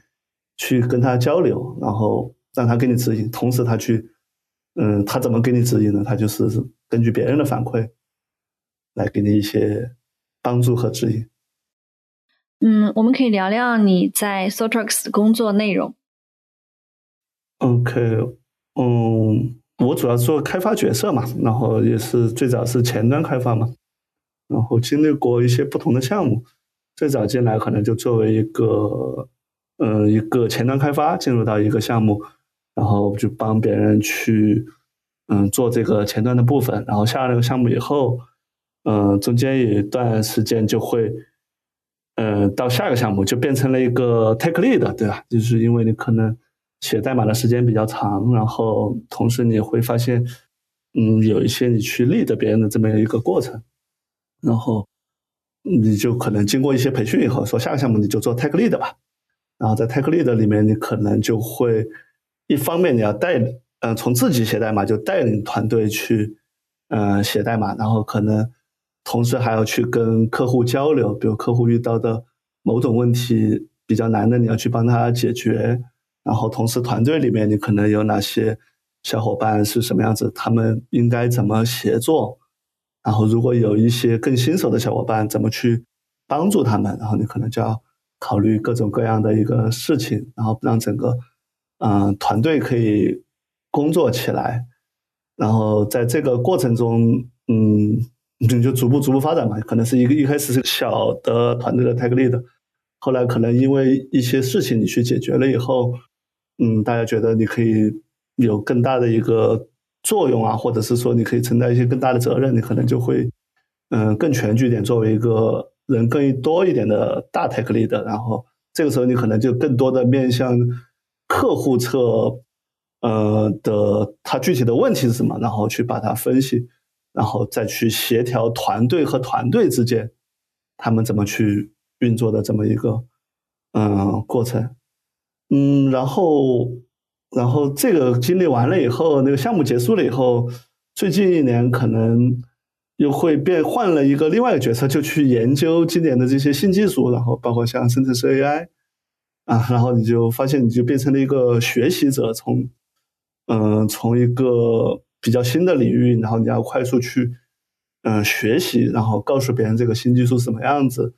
去跟他交流，然后让他给你指引。同时，他去，嗯，他怎么给你指引呢？他就是根据别人的反馈来给你一些帮助和指引。嗯，我们可以聊聊你在 Sotrix 的工作内容。OK，嗯，我主要做开发角色嘛，然后也是最早是前端开发嘛，然后经历过一些不同的项目。最早进来可能就作为一个，嗯，一个前端开发进入到一个项目，然后就帮别人去，嗯，做这个前端的部分。然后下了那个项目以后，嗯，中间有一段时间就会。呃，到下一个项目就变成了一个 tech lead，对吧？就是因为你可能写代码的时间比较长，然后同时你会发现，嗯，有一些你去 lead 别人的这么一个过程，然后你就可能经过一些培训以后，说下个项目你就做 tech lead 吧。然后在 tech lead 里面，你可能就会一方面你要带，嗯，从自己写代码就带领团队去，嗯，写代码，然后可能。同时还要去跟客户交流，比如客户遇到的某种问题比较难的，你要去帮他解决。然后同时团队里面你可能有哪些小伙伴是什么样子，他们应该怎么协作。然后如果有一些更新手的小伙伴，怎么去帮助他们？然后你可能就要考虑各种各样的一个事情，然后让整个嗯团队可以工作起来。然后在这个过程中，嗯。你就逐步逐步发展嘛，可能是一个一开始是小的团队的 tech lead，后来可能因为一些事情你去解决了以后，嗯，大家觉得你可以有更大的一个作用啊，或者是说你可以承担一些更大的责任，你可能就会嗯更全局点，作为一个人更多一点的大 tech lead，然后这个时候你可能就更多的面向客户侧呃的它具体的问题是什么，然后去把它分析，然后再去协调团队和团队之间他们怎么去运作的这么一个嗯过程，嗯，然后然后这个经历完了以后，那个项目结束了以后，最近一年可能又会变换了一个另外一个角色，就去研究今年的这些新技术，然后包括像生成式 AI 啊，然后你就发现你就变成了一个学习者，从嗯，从一个比较新的领域，然后你要快速去嗯学习，然后告诉别人这个新技术什么样子，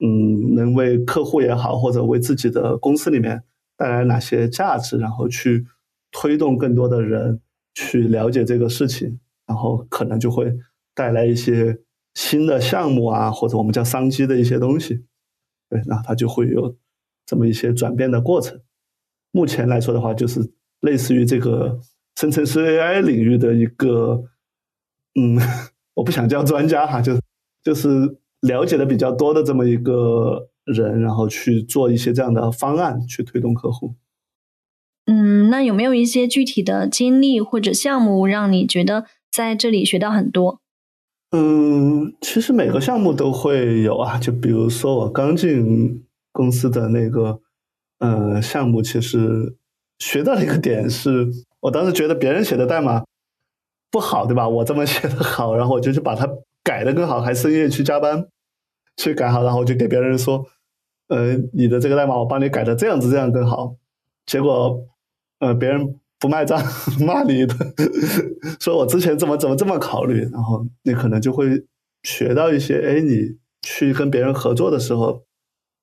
嗯，能为客户也好，或者为自己的公司里面带来哪些价值，然后去推动更多的人去了解这个事情，然后可能就会带来一些新的项目啊，或者我们叫商机的一些东西，对，那它就会有这么一些转变的过程。目前来说的话，就是。类似于这个生成式 AI 领域的一个，嗯，我不想叫专家哈，就就是了解的比较多的这么一个人，然后去做一些这样的方案去推动客户。嗯，那有没有一些具体的经历或者项目让你觉得在这里学到很多？嗯，其实每个项目都会有啊，就比如说我刚进公司的那个，呃，项目其实。学到了一个点是，我当时觉得别人写的代码不好，对吧？我这么写的好，然后我就去把它改的更好，还深夜去加班去改好，然后我就给别人说，呃，你的这个代码我帮你改的这样子，这样更好。结果，呃，别人不卖账，骂你的，说我之前怎么怎么这么考虑，然后你可能就会学到一些，哎，你去跟别人合作的时候。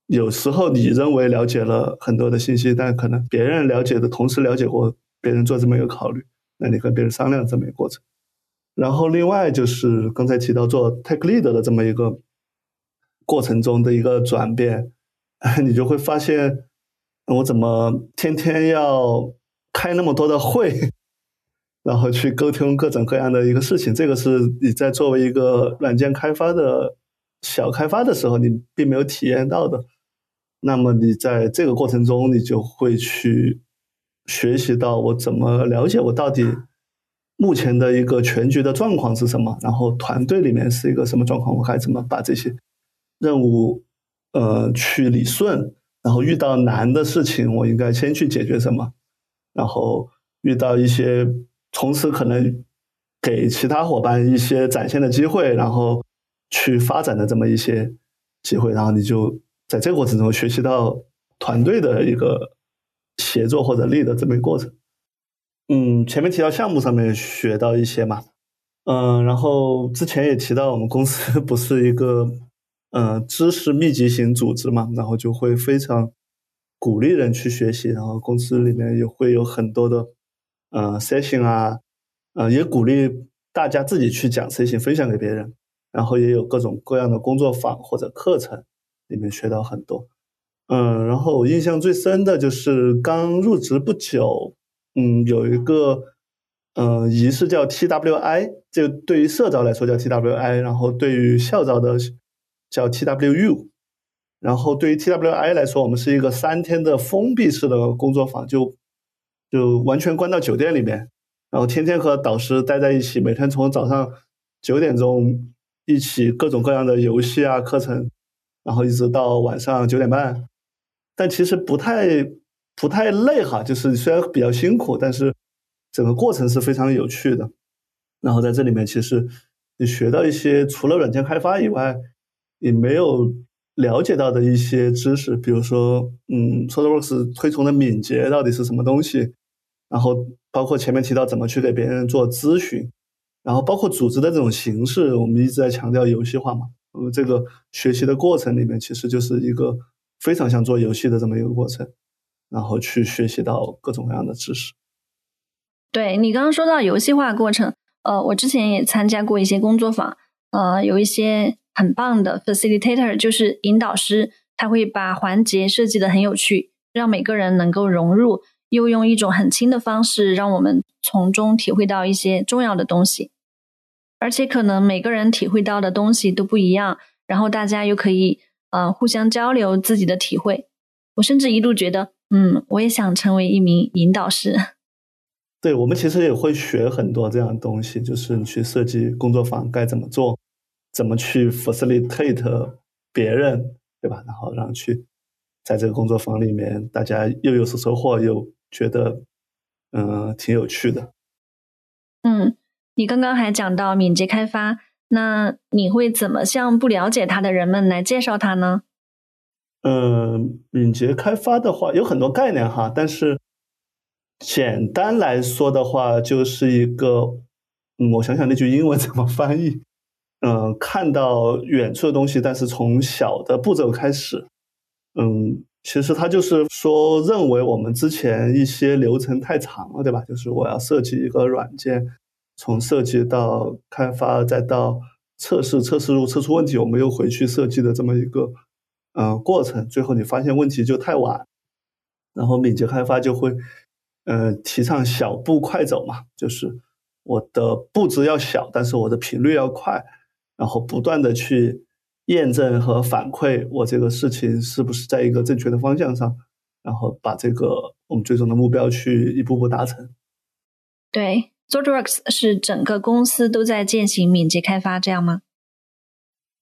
有时候你认为了解了很多的信息，但可能别人了解的同时了解过别人做这么一个考虑，那你跟别人商量这么一个过程。然后另外就是刚才提到做 tech lead 的这么一个过程中的一个转变，你就会发现我怎么天天要开那么多的会，然后去沟通各种各样的一个事情。这个是你在作为一个软件开发的小开发的时候，你并没有体验到的。那么你在这个过程中，你就会去学习到我怎么了解我到底目前的一个全局的状况是什么，然后团队里面是一个什么状况，我该怎么把这些任务呃去理顺，然后遇到难的事情，我应该先去解决什么，然后遇到一些同时可能给其他伙伴一些展现的机会，然后去发展的这么一些机会，然后你就。在这个过程中学习到团队的一个协作或者力的这么一个过程。嗯，前面提到项目上面学到一些嘛，嗯，然后之前也提到我们公司 不是一个嗯知识密集型组织嘛，然后就会非常鼓励人去学习，然后公司里面也会有很多的嗯 session 啊，嗯，也鼓励大家自己去讲 session 分享给别人，然后也有各种各样的工作坊或者课程。里面学到很多，嗯，然后我印象最深的就是刚入职不久，嗯，有一个，嗯，仪式叫 TWI，就对于社招来说叫 TWI，然后对于校招的叫 TWU，然后对于 TWI 来说，我们是一个三天的封闭式的工作坊，就就完全关到酒店里面，然后天天和导师待在一起，每天从早上九点钟一起各种各样的游戏啊课程。然后一直到晚上九点半，但其实不太不太累哈，就是虽然比较辛苦，但是整个过程是非常有趣的。然后在这里面，其实你学到一些除了软件开发以外，你没有了解到的一些知识，比如说，嗯，SolarWorks 推崇的敏捷到底是什么东西？然后包括前面提到怎么去给别人做咨询，然后包括组织的这种形式，我们一直在强调游戏化嘛。我们，这个学习的过程里面，其实就是一个非常像做游戏的这么一个过程，然后去学习到各种各样的知识。对你刚刚说到游戏化过程，呃，我之前也参加过一些工作坊，呃，有一些很棒的 facilitator，就是引导师，他会把环节设计的很有趣，让每个人能够融入，又用一种很轻的方式，让我们从中体会到一些重要的东西。而且可能每个人体会到的东西都不一样，然后大家又可以呃互相交流自己的体会。我甚至一度觉得，嗯，我也想成为一名引导师。对我们其实也会学很多这样的东西，就是你去设计工作坊该怎么做，怎么去 facilitate 别人，对吧？然后让去在这个工作坊里面，大家又有所收获，又觉得嗯挺有趣的。嗯，你刚刚还讲到敏捷开发，那你会怎么向不了解它的人们来介绍它呢？嗯，敏捷开发的话有很多概念哈，但是。简单来说的话，就是一个，嗯，我想想那句英文怎么翻译？嗯，看到远处的东西，但是从小的步骤开始。嗯，其实它就是说，认为我们之前一些流程太长了，对吧？就是我要设计一个软件，从设计到开发，再到测试，测试如测出问题，我们又回去设计的这么一个，嗯，过程。最后你发现问题就太晚，然后敏捷开发就会。呃，提倡小步快走嘛，就是我的步子要小，但是我的频率要快，然后不断的去验证和反馈我这个事情是不是在一个正确的方向上，然后把这个我们最终的目标去一步步达成。对，ZotoWorks 是整个公司都在践行敏捷开发，这样吗？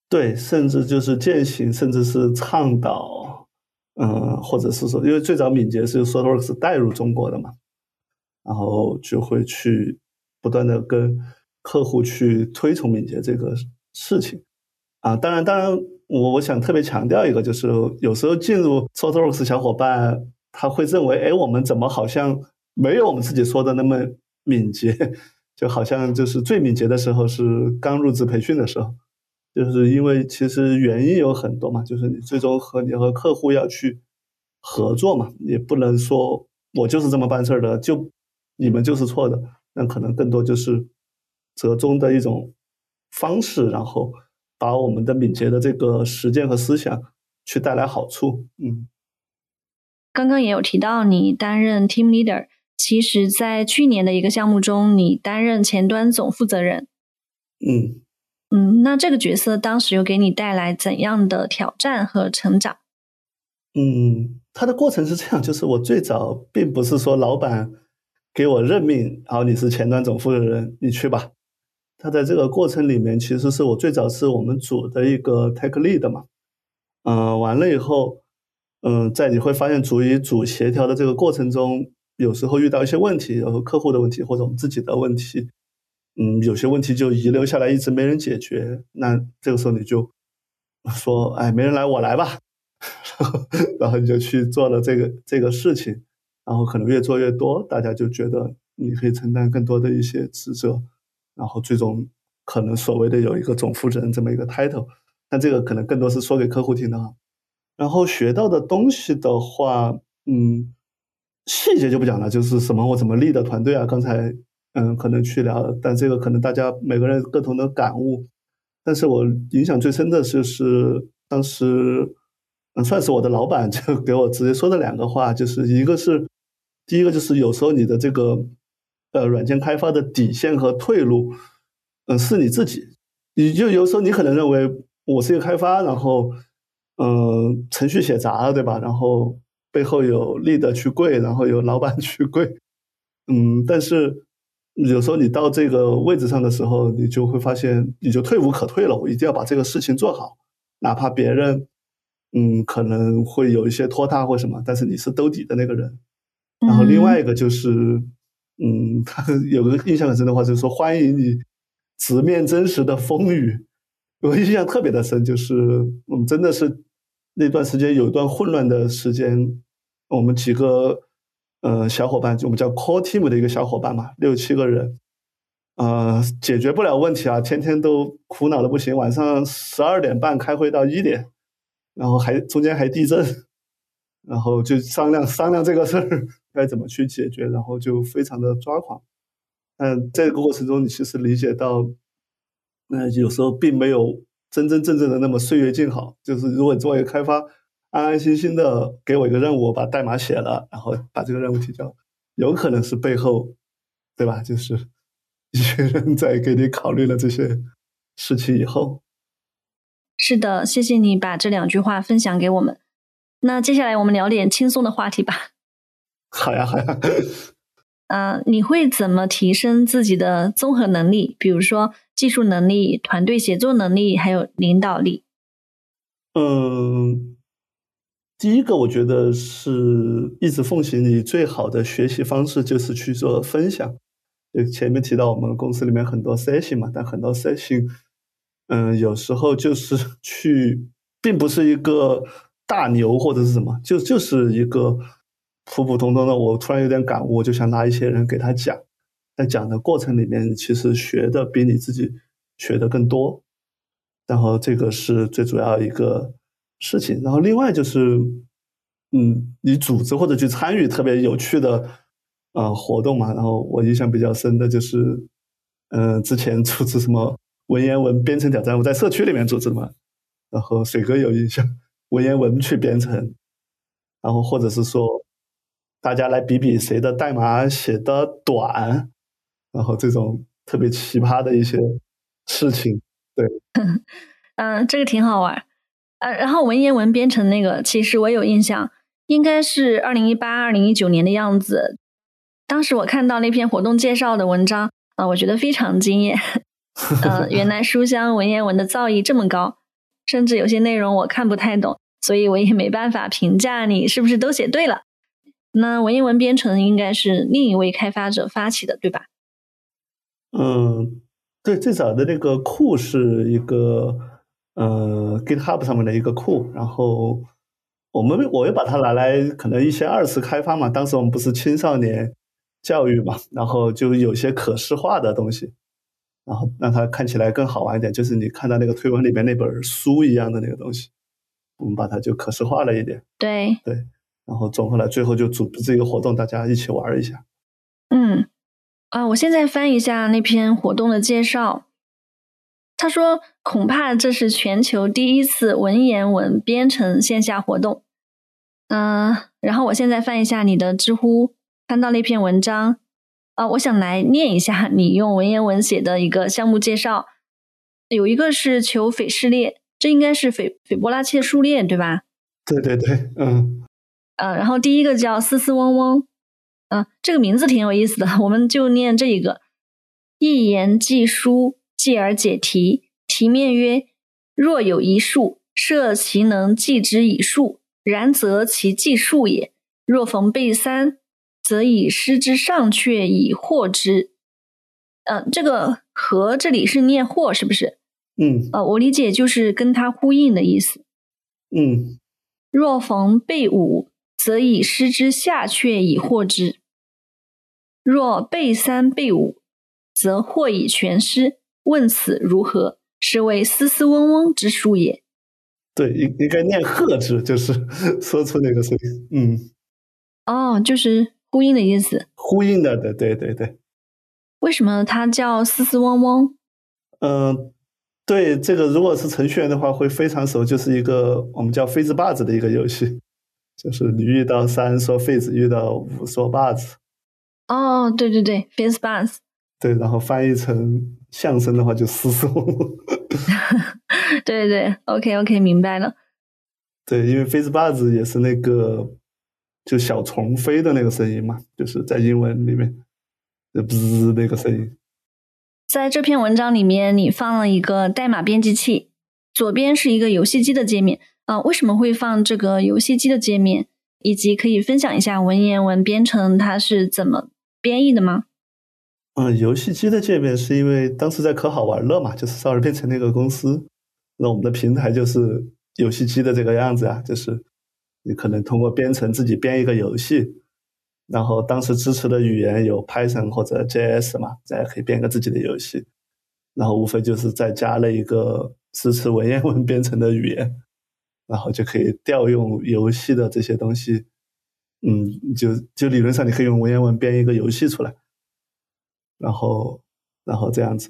对，甚至就是践行，甚至是倡导。嗯，或者是说，因为最早敏捷是 SoftWorks 带入中国的嘛，然后就会去不断的跟客户去推崇敏捷这个事情啊。当然，当然，我我想特别强调一个，就是有时候进入 SoftWorks 小伙伴他会认为，哎，我们怎么好像没有我们自己说的那么敏捷？就好像就是最敏捷的时候是刚入职培训的时候。就是因为其实原因有很多嘛，就是你最终和你和客户要去合作嘛，也不能说我就是这么办事儿的，就你们就是错的，那可能更多就是折中的一种方式，然后把我们的敏捷的这个实践和思想去带来好处。嗯，刚刚也有提到你担任 team leader，其实在去年的一个项目中，你担任前端总负责人。嗯。嗯，那这个角色当时又给你带来怎样的挑战和成长？嗯，它的过程是这样，就是我最早并不是说老板给我任命，然后你是前端总负责人，你去吧。他在这个过程里面，其实是我最早是我们组的一个 tech lead 嘛。嗯，完了以后，嗯，在你会发现组与组协调的这个过程中，有时候遇到一些问题，然后客户的问题或者我们自己的问题。嗯，有些问题就遗留下来，一直没人解决。那这个时候你就说：“哎，没人来，我来吧。”然后你就去做了这个这个事情。然后可能越做越多，大家就觉得你可以承担更多的一些职责。然后最终可能所谓的有一个总负责人这么一个 title。但这个可能更多是说给客户听的哈。然后学到的东西的话，嗯，细节就不讲了，就是什么我怎么立的团队啊，刚才。嗯，可能去聊，但这个可能大家每个人不同的感悟。但是我影响最深的就是当时，嗯，算是我的老板就 给我直接说的两个话，就是一个是，第一个就是有时候你的这个，呃，软件开发的底线和退路，嗯，是你自己。你就有时候你可能认为我是一个开发，然后，嗯，程序写砸了，对吧？然后背后有力的去跪，然后有老板 去跪，嗯，但是。有时候你到这个位置上的时候，你就会发现你就退无可退了。我一定要把这个事情做好，哪怕别人，嗯，可能会有一些拖沓或什么，但是你是兜底的那个人。然后另外一个就是，嗯，他有个印象很深的话，就是说欢迎你直面真实的风雨。我印象特别的深，就是我们真的是那段时间有一段混乱的时间，我们几个。呃，小伙伴就我们叫 core team 的一个小伙伴嘛，六七个人，呃，解决不了问题啊，天天都苦恼的不行，晚上十二点半开会到一点，然后还中间还地震，然后就商量商量这个事儿该怎么去解决，然后就非常的抓狂。嗯，这个过程中你其实理解到，那有时候并没有真真正正的那么岁月静好，就是如果你作为开发。安安心心的给我一个任务，把代码写了，然后把这个任务提交，有可能是背后，对吧？就是一些人在给你考虑了这些事情以后。是的，谢谢你把这两句话分享给我们。那接下来我们聊点轻松的话题吧。好呀，好呀。呃，你会怎么提升自己的综合能力？比如说技术能力、团队协作能力，还有领导力。嗯，第一个我觉得是一直奉行你最好的学习方式就是去做分享。就前面提到我们公司里面很多 session 嘛，但很多 session，嗯，有时候就是去，并不是一个大牛或者是什么，就就是一个普普通通的。我突然有点感悟，我就想拉一些人给他讲，在讲的过程里面，其实学的比你自己学的更多。然后这个是最主要一个事情，然后另外就是，嗯，你组织或者去参与特别有趣的呃活动嘛。然后我印象比较深的就是，嗯，之前组织什么文言文编程挑战，我在社区里面组织的嘛。然后水哥有印象，文言文去编程，然后或者是说大家来比比谁的代码写的短，然后这种特别奇葩的一些事情。对，嗯，这个挺好玩，呃，然后文言文编程那个，其实我有印象，应该是二零一八、二零一九年的样子。当时我看到那篇活动介绍的文章，啊，我觉得非常惊艳。呃，原来书香文言文的造诣这么高，甚至有些内容我看不太懂，所以我也没办法评价你是不是都写对了。那文言文编程应该是另一位开发者发起的，对吧？嗯。对，最早的那个库是一个呃 GitHub 上面的一个库，然后我们我又把它拿来可能一些二次开发嘛。当时我们不是青少年教育嘛，然后就有些可视化的东西，然后让它看起来更好玩一点，就是你看到那个推文里面那本书一样的那个东西，我们把它就可视化了一点。对对，然后综合来，最后就组织这个活动，大家一起玩一下。嗯。啊，我现在翻一下那篇活动的介绍。他说，恐怕这是全球第一次文言文编程线下活动。嗯，然后我现在翻一下你的知乎，翻到那篇文章。啊，我想来念一下你用文言文写的一个项目介绍。有一个是求斐氏列，这应该是斐斐波拉契数列，对吧？对对对，嗯。呃，然后第一个叫丝丝嗡嗡。啊，这个名字挺有意思的，我们就念这一个：一言既书，继而解题。题面曰：若有一术，设其能记之以数，然则其计数也；若逢备三，则以失之上阙以获之。呃，这个和这里是念或，是不是？嗯。呃，我理解就是跟它呼应的意思。嗯。若逢备五，则以失之下阙以获之。若备三备五，则或以全失。问此如何？是谓斯斯嗡嗡之术也。对，应应该念贺字，就是 说出那个声音。嗯，哦，就是呼应的意思。呼应的，对对对对。为什么它叫斯斯嗡嗡？嗯，对，这个如果是程序员的话，会非常熟，就是一个我们叫飞子把子的一个游戏，就是你遇到三说 face，，遇到五说把子。哦，对对对，face buzz，对，然后翻译成相声的话就嘶嘶。对对，OK OK，明白了。对，因为 face buzz 也是那个就小虫飞的那个声音嘛，就是在英文里面就滋那个声音。在这篇文章里面，你放了一个代码编辑器，左边是一个游戏机的界面啊，为什么会放这个游戏机的界面？以及可以分享一下文言文编程它是怎么？编译的吗？嗯，游戏机的界面是因为当时在可好玩乐嘛，就是少儿编程那个公司，那我们的平台就是游戏机的这个样子啊，就是你可能通过编程自己编一个游戏，然后当时支持的语言有 Python 或者 JS 嘛，大家可以编个自己的游戏，然后无非就是再加了一个支持文言文编程的语言，然后就可以调用游戏的这些东西。嗯，就就理论上你可以用文言文编一个游戏出来，然后然后这样子，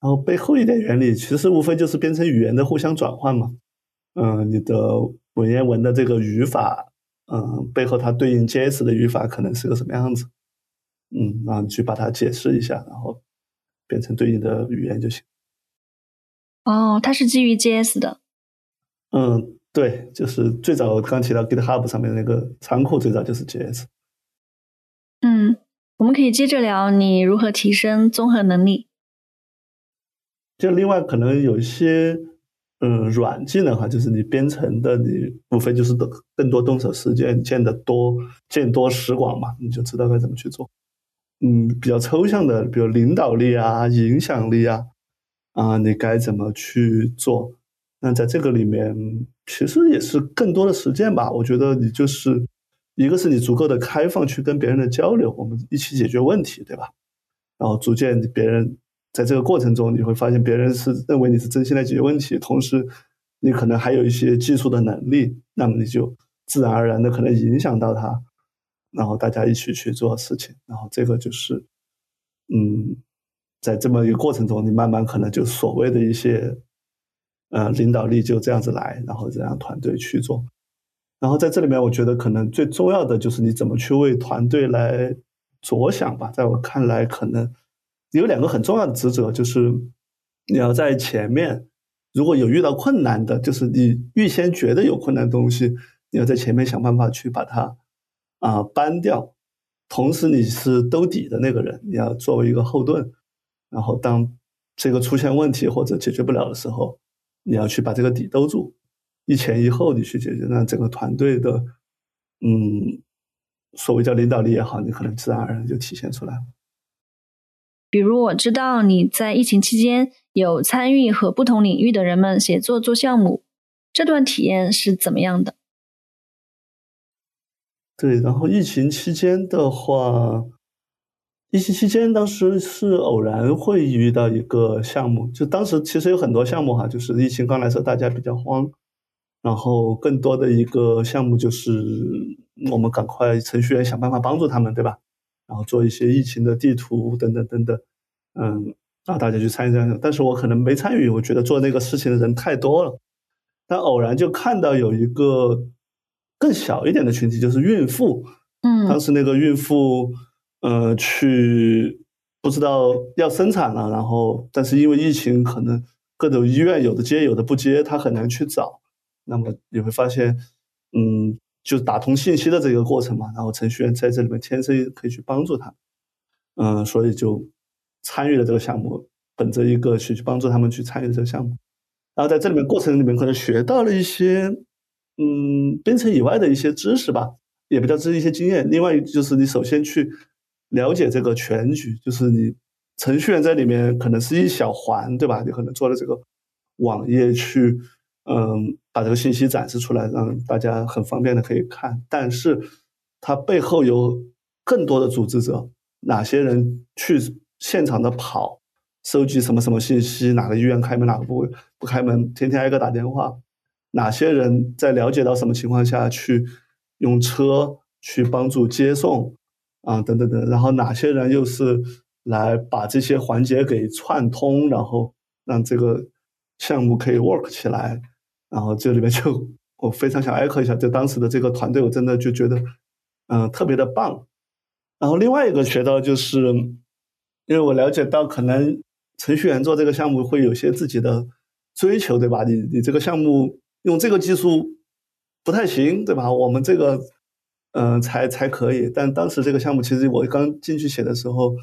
然后背后一点原理其实无非就是编程语言的互相转换嘛。嗯，你的文言文的这个语法，嗯，背后它对应 JS 的语法可能是个什么样子？嗯，然后去把它解释一下，然后变成对应的语言就行。哦，它是基于 JS 的。嗯。对，就是最早刚提到 GitHub 上面的那个仓库，最早就是 JS。嗯，我们可以接着聊你如何提升综合能力。就另外可能有一些嗯软技能哈，就是你编程的，你无非就是更更多动手实践，见得多，见多识广嘛，你就知道该怎么去做。嗯，比较抽象的，比如领导力啊、影响力啊，啊，你该怎么去做？那在这个里面，其实也是更多的实践吧。我觉得你就是一个是你足够的开放去跟别人的交流，我们一起解决问题，对吧？然后逐渐别人在这个过程中，你会发现别人是认为你是真心来解决问题，同时你可能还有一些技术的能力，那么你就自然而然的可能影响到他。然后大家一起去做事情，然后这个就是，嗯，在这么一个过程中，你慢慢可能就所谓的一些，呃，领导力就这样子来，然后这样团队去做。然后在这里面，我觉得可能最重要的就是你怎么去为团队来着想吧。在我看来，可能有两个很重要的职责，就是你要在前面，如果有遇到困难的，就是你预先觉得有困难的东西，你要在前面想办法去把它。啊，搬掉，同时你是兜底的那个人，你要作为一个后盾，然后当这个出现问题或者解决不了的时候，你要去把这个底兜住，一前一后你去解决，那整个团队的，嗯，所谓叫领导力也好，你可能自然而然就体现出来了。比如我知道你在疫情期间有参与和不同领域的人们协作做项目，这段体验是怎么样的？对，然后疫情期间的话，疫情期间当时是偶然会遇到一个项目，就当时其实有很多项目哈，就是疫情刚来的时候大家比较慌，然后更多的一个项目就是我们赶快程序员想办法帮助他们，对吧？然后做一些疫情的地图等等等等，嗯，让大家去参与这样，但是我可能没参与，我觉得做那个事情的人太多了，但偶然就看到有一个。更小一点的群体就是孕妇，嗯，当时那个孕妇，呃，去不知道要生产了，然后但是因为疫情，可能各种医院有的接，有的不接，他很难去找。那么你会发现，嗯，就打通信息的这个过程嘛，然后程序员在这里面天生可以去帮助他，嗯，所以就参与了这个项目，本着一个去去帮助他们去参与这个项目，然后在这里面过程里面可能学到了一些。嗯，编程以外的一些知识吧，也比较知一些经验。另外就是你首先去了解这个全局，就是你程序员在里面可能是一小环，对吧？你可能做了这个网页去，嗯，把这个信息展示出来，让大家很方便的可以看。但是它背后有更多的组织者，哪些人去现场的跑，收集什么什么信息，哪个医院开门，哪个不不开门，天天挨个打电话。哪些人在了解到什么情况下去用车去帮助接送啊？等等等，然后哪些人又是来把这些环节给串通，然后让这个项目可以 work 起来？然后这里面就我非常想 echo 一下，就当时的这个团队，我真的就觉得嗯特别的棒。然后另外一个学到就是，因为我了解到可能程序员做这个项目会有些自己的追求，对吧？你你这个项目。用这个技术不太行，对吧？我们这个，嗯，才才可以。但当时这个项目，其实我刚进去写的时候，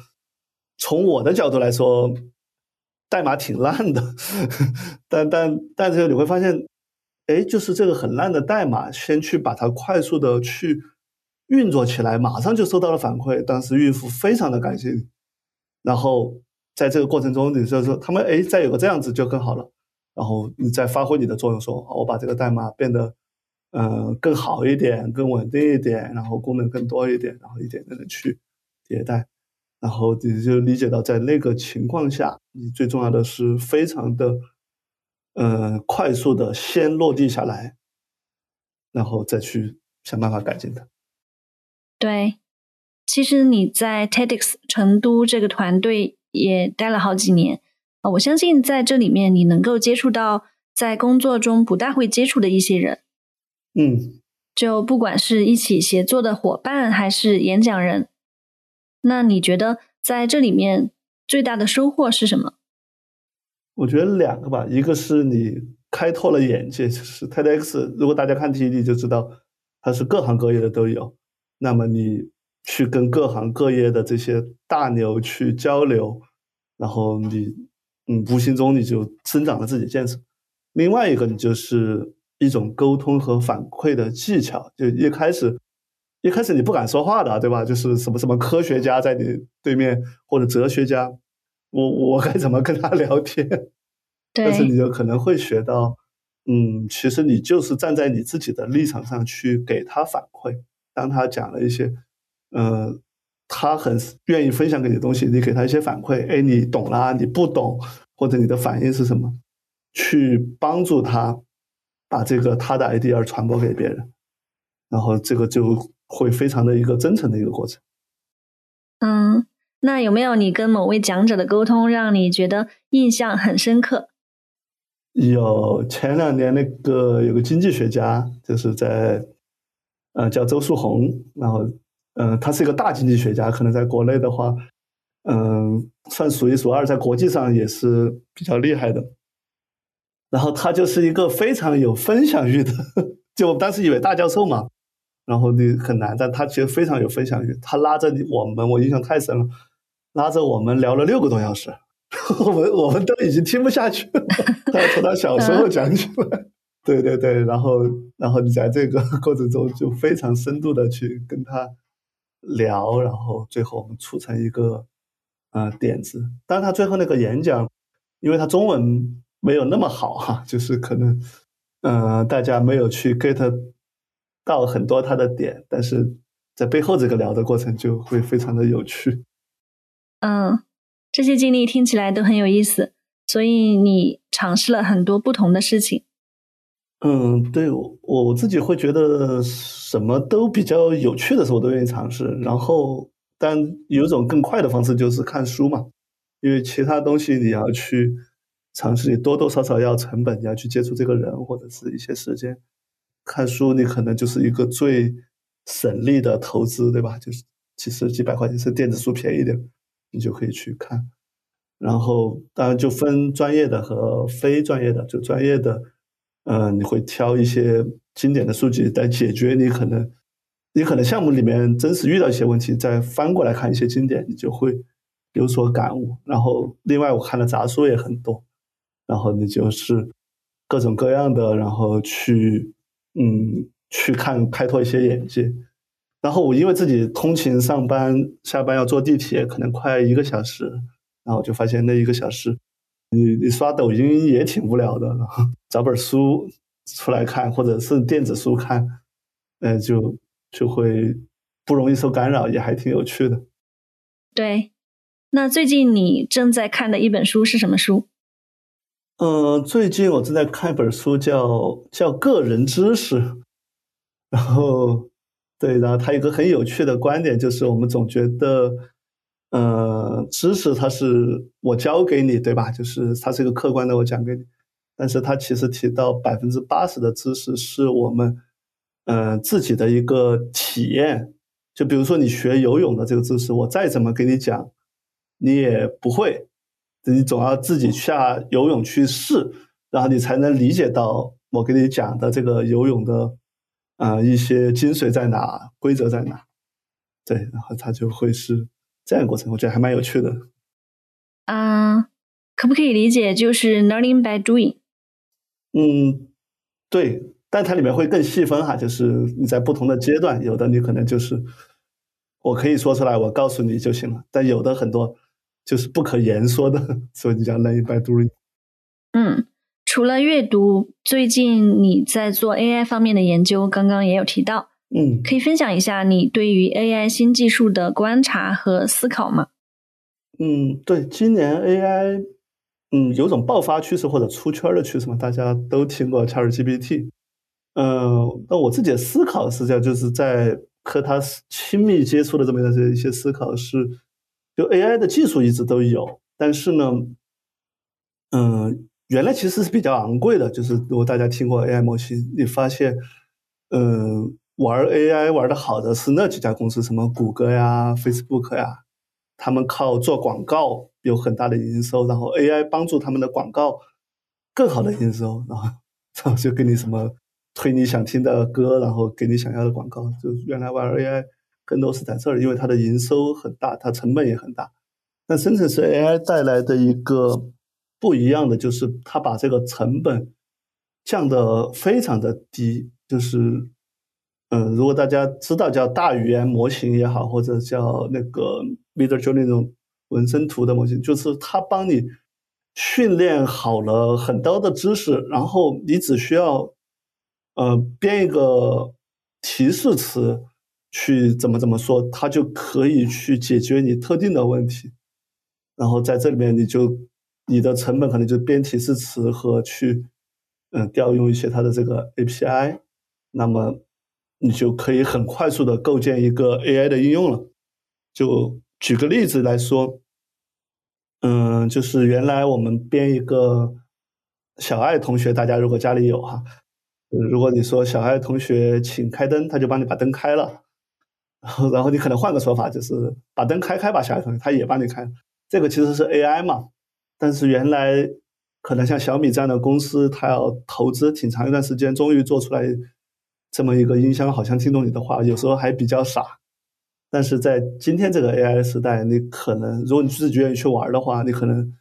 从我的角度来说，代码挺烂的。但但但是你会发现，哎，就是这个很烂的代码，先去把它快速的去运作起来，马上就收到了反馈。当时孕妇非常的感谢你。然后在这个过程中，你就说他们，哎，再有个这样子就更好了。然后你再发挥你的作用，说我把这个代码变得，嗯，更好一点，更稳定一点，然后功能更多一点，然后一点点的去迭代，然后你就理解到，在那个情况下，你最重要的是非常的，呃，快速的先落地下来，然后再去想办法改进它。对，其实你在 TEDx 成都这个团队也待了好几年。啊，我相信在这里面你能够接触到在工作中不大会接触的一些人，嗯，就不管是一起协作的伙伴还是演讲人，那你觉得在这里面最大的收获是什么？我觉得两个吧，一个是你开拓了眼界，就是 TEDx，如果大家看 TED 就知道它是各行各业的都有，那么你去跟各行各业的这些大牛去交流，然后你嗯无形中你就增长了自己见识。另外一个，你就是一种沟通和反馈的技巧。就一开始，一开始你不敢说话的，对吧？就是什么什么科学家在你对面，或者哲学家，我我该怎么跟他聊天？但是你就可能会学到，嗯，其实你就是站在你自己的立场上去给他反馈。当他讲了一些，呃，他很愿意分享给你的东西，你给他一些反馈，哎，你懂啦，你不懂，或者你的反应是什么？去帮助他把这个他的 idea 传播给别人，然后这个就会非常的一个真诚的一个过程。嗯，那有没有你跟某位讲者的沟通让你觉得印象很深刻？有，前两年那个有个经济学家，就是在呃叫周树红，然后嗯他是一个大经济学家，可能在国内的话，嗯算数一数二，在国际上也是比较厉害的。然后他就是一个非常有分享欲的，就我们当时以为大教授嘛，然后你很难，但他其实非常有分享欲。他拉着我们，我印象太深了，拉着我们聊了六个多小时，我们我们都已经听不下去了。他从他小时候讲起来，对对对，然后然后你在这个过程中就非常深度的去跟他聊，然后最后我们促成一个呃点子。但是他最后那个演讲，因为他中文。没有那么好哈，就是可能，嗯，大家没有去 get 到很多他的点，但是在背后这个聊的过程就会非常的有趣。嗯，这些经历听起来都很有意思，所以你尝试了很多不同的事情。嗯，对我我自己会觉得什么都比较有趣的时候，我都愿意尝试。然后，但有一种更快的方式就是看书嘛，因为其他东西你要去。尝试你多多少少要成本，你要去接触这个人或者是一些时间。看书你可能就是一个最省力的投资，对吧？就是其实几百块钱是电子书便宜点，你就可以去看。然后当然就分专业的和非专业的，就专业的，嗯，你会挑一些经典的书籍来解决你可能你可能项目里面真实遇到一些问题，再翻过来看一些经典，你就会有所感悟。然后另外我看的杂书也很多。然后你就是各种各样的，然后去嗯去看开拓一些眼界。然后我因为自己通勤上班下班要坐地铁，可能快一个小时，然后就发现那一个小时，你你刷抖音也挺无聊的，然后找本书出来看，或者是电子书看，呃，就就会不容易受干扰，也还挺有趣的。对，那最近你正在看的一本书是什么书？嗯，最近我正在看一本书，叫叫个人知识。然后，对，然后它有个很有趣的观点，就是我们总觉得，呃，知识它是我教给你，对吧？就是它是一个客观的，我讲给你。但是它其实提到百分之八十的知识是我们，嗯，自己的一个体验。就比如说你学游泳的这个知识，我再怎么给你讲，你也不会。你总要自己下游泳去试，然后你才能理解到我给你讲的这个游泳的，啊一些精髓在哪，规则在哪，对，然后它就会是这样过程，我觉得还蛮有趣的。啊，可不可以理解就是 learning by doing？嗯，对，但它里面会更细分哈，就是你在不同的阶段，有的你可能就是我可以说出来，我告诉你就行了，但有的很多。就是不可言说的，所以你叫 learning by doing。嗯，除了阅读，最近你在做 AI 方面的研究，刚刚也有提到。嗯，可以分享一下你对于 AI 新技术的观察和思考吗？嗯，对，今年 AI，嗯，有种爆发趋势或者出圈的趋势嘛，大家都听过 ChatGPT。嗯，那我自己的思考实际上就是在和它亲密接触的这么一些一些思考是。就 AI 的技术一直都有，但是呢，嗯，原来其实是比较昂贵的。就是如果大家听过 AI 模型，你发现，嗯，玩 AI 玩的好的是那几家公司，什么谷歌呀、Facebook 呀，他们靠做广告有很大的营收，然后 AI 帮助他们的广告更好的营收，然后然后就给你什么推你想听的歌，然后给你想要的广告。就原来玩 AI。更多是在这儿，因为它的营收很大，它成本也很大。那生成式 AI 带来的一个不一样的，就是它把这个成本降得非常的低。就是，嗯，如果大家知道叫大语言模型也好，或者叫那个 Midjourney 那种纹身图的模型，就是它帮你训练好了很多的知识，然后你只需要。呃，编一个提示词去怎么怎么说，它就可以去解决你特定的问题。然后在这里面，你就你的成本可能就编提示词和去嗯调用一些它的这个 API，那么你就可以很快速的构建一个 AI 的应用了。就举个例子来说，嗯，就是原来我们编一个小爱同学，大家如果家里有哈。如果你说小爱同学请开灯，他就帮你把灯开了，然后然后你可能换个说法，就是把灯开开吧，小爱同学他也帮你开。这个其实是 AI 嘛，但是原来可能像小米这样的公司，它要投资挺长一段时间，终于做出来这么一个音箱，好像听懂你的话，有时候还比较傻。但是在今天这个 AI 时代，你可能如果你自己愿意去玩的话，你可能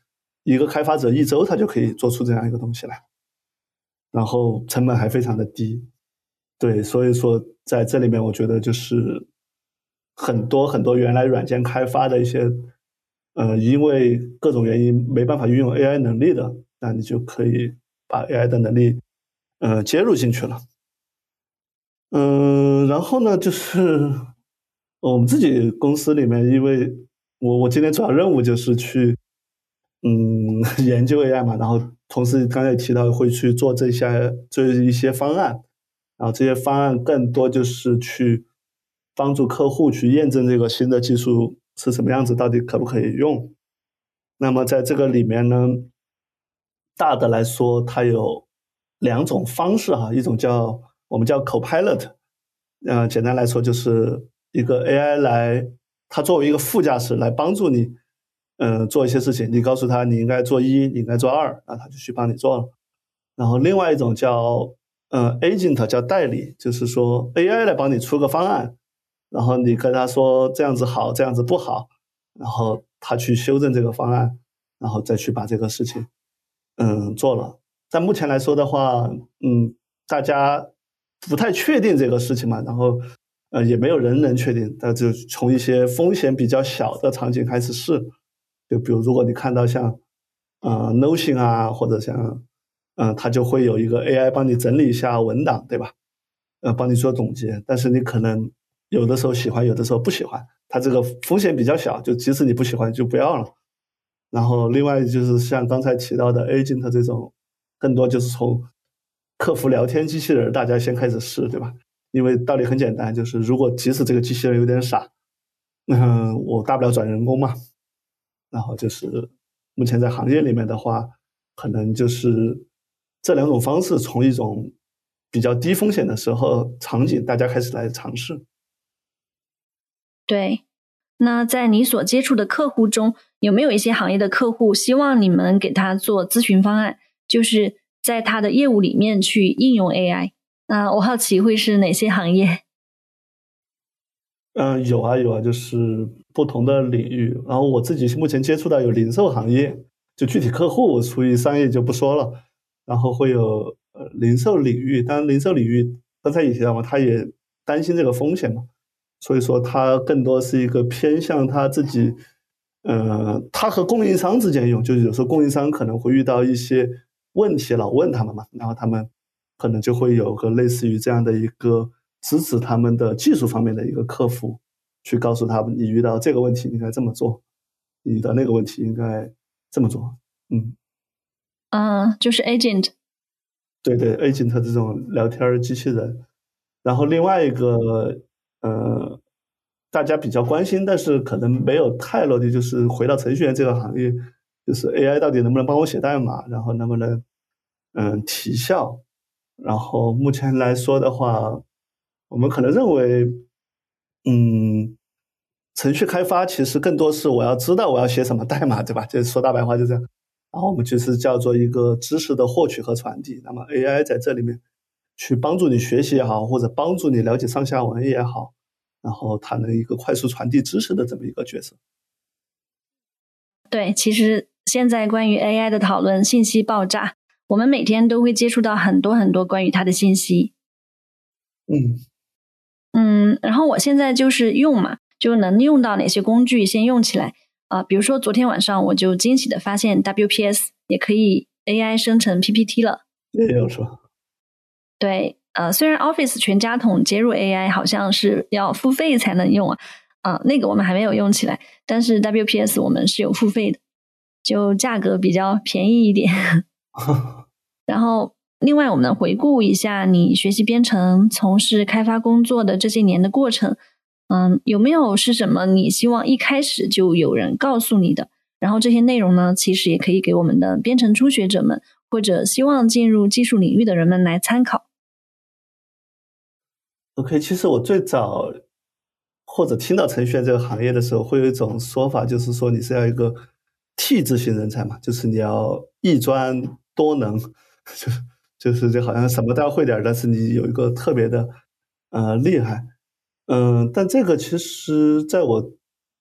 一个开发者一周他就可以做出这样一个东西来。然后成本还非常的低，对，所以说在这里面，我觉得就是很多很多原来软件开发的一些，呃，因为各种原因没办法运用 AI 能力的，那你就可以把 AI 的能力，呃，接入进去了。嗯，然后呢，就是我们自己公司里面，因为我我今天主要任务就是去，嗯，研究 AI 嘛，然后。同时，刚才也提到会去做这些做一些方案，然后这些方案更多就是去帮助客户去验证这个新的技术是什么样子，到底可不可以用。那么在这个里面呢，大的来说，它有两种方式哈，一种叫我们叫 Copilot，嗯，简单来说就是一个 AI 来，它作为一个副驾驶来帮助你。嗯，做一些事情，你告诉他你应该做一，你应该做二，那他就去帮你做了。然后另外一种叫嗯 agent 叫代理，就是说 AI 来帮你出个方案，然后你跟他说这样子好，这样子不好，然后他去修正这个方案，然后再去把这个事情嗯做了。在目前来说的话，嗯，大家不太确定这个事情嘛，然后呃也没有人能确定，那就从一些风险比较小的场景开始试。就比如，如果你看到像，呃，Notion 啊，或者像，嗯，它就会有一个 AI 帮你整理一下文档，对吧？呃，帮你做总结。但是你可能有的时候喜欢，有的时候不喜欢。它这个风险比较小，就即使你不喜欢，就不要了。然后另外就是像刚才提到的 Agent 这种，更多就是从客服聊天机器人，大家先开始试，对吧？因为道理很简单，就是如果即使这个机器人有点傻，嗯，我大不了转人工嘛。然后就是目前在行业里面的话，可能就是这两种方式，从一种比较低风险的时候场景，大家开始来尝试。对，那在你所接触的客户中，有没有一些行业的客户希望你们给他做咨询方案，就是在他的业务里面去应用 AI？那我好奇会是哪些行业？嗯，有啊有啊，就是不同的领域。然后我自己目前接触到有零售行业，就具体客户属于商业就不说了。然后会有呃零售领域，当然零售领域刚才也提到嘛，他也担心这个风险嘛，所以说它更多是一个偏向他自己，呃，他和供应商之间用，就是有时候供应商可能会遇到一些问题，老问他们嘛，然后他们可能就会有个类似于这样的一个。支持他们的技术方面的一个客服，去告诉他们你遇到这个问题应该这么做，你遇到那个问题应该这么做。嗯，啊，就是 agent。对对，agent 这种聊天机器人。然后另外一个，呃，大家比较关心，但是可能没有太落地，就是回到程序员这个行业，就是 AI 到底能不能帮我写代码，然后能不能嗯提效？然后目前来说的话。我们可能认为，嗯，程序开发其实更多是我要知道我要写什么代码，对吧？就说大白话就这样。然后我们就是叫做一个知识的获取和传递。那么 AI 在这里面去帮助你学习也好，或者帮助你了解上下文也好，然后它能一个快速传递知识的这么一个角色。对，其实现在关于 AI 的讨论信息爆炸，我们每天都会接触到很多很多关于它的信息。嗯嗯，然后我现在就是用嘛，就能用到哪些工具先用起来啊、比如说昨天晚上我就惊喜的发现 WPS 也可以 AI 生成 PPT 了。也有是吧？对，呃，虽然 Office 全家桶接入 AI 好像是要付费才能用啊，啊、那个我们还没有用起来，但是 WPS 我们是有付费的，就价格比较便宜一点。然后，另外我们回顾一下你学习编程、从事开发工作的这些年的过程，嗯，有没有是什么你希望一开始就有人告诉你的？然后这些内容呢，其实也可以给我们的编程初学者们或者希望进入技术领域的人们来参考。OK，其实我最早或者听到程序员这个行业的时候，会有一种说法，就是说你是要一个 T 字型人才嘛，就是你要一专多能，就是就是就好像什么都要会点，但是你有一个特别的呃厉害，嗯、但这个其实在我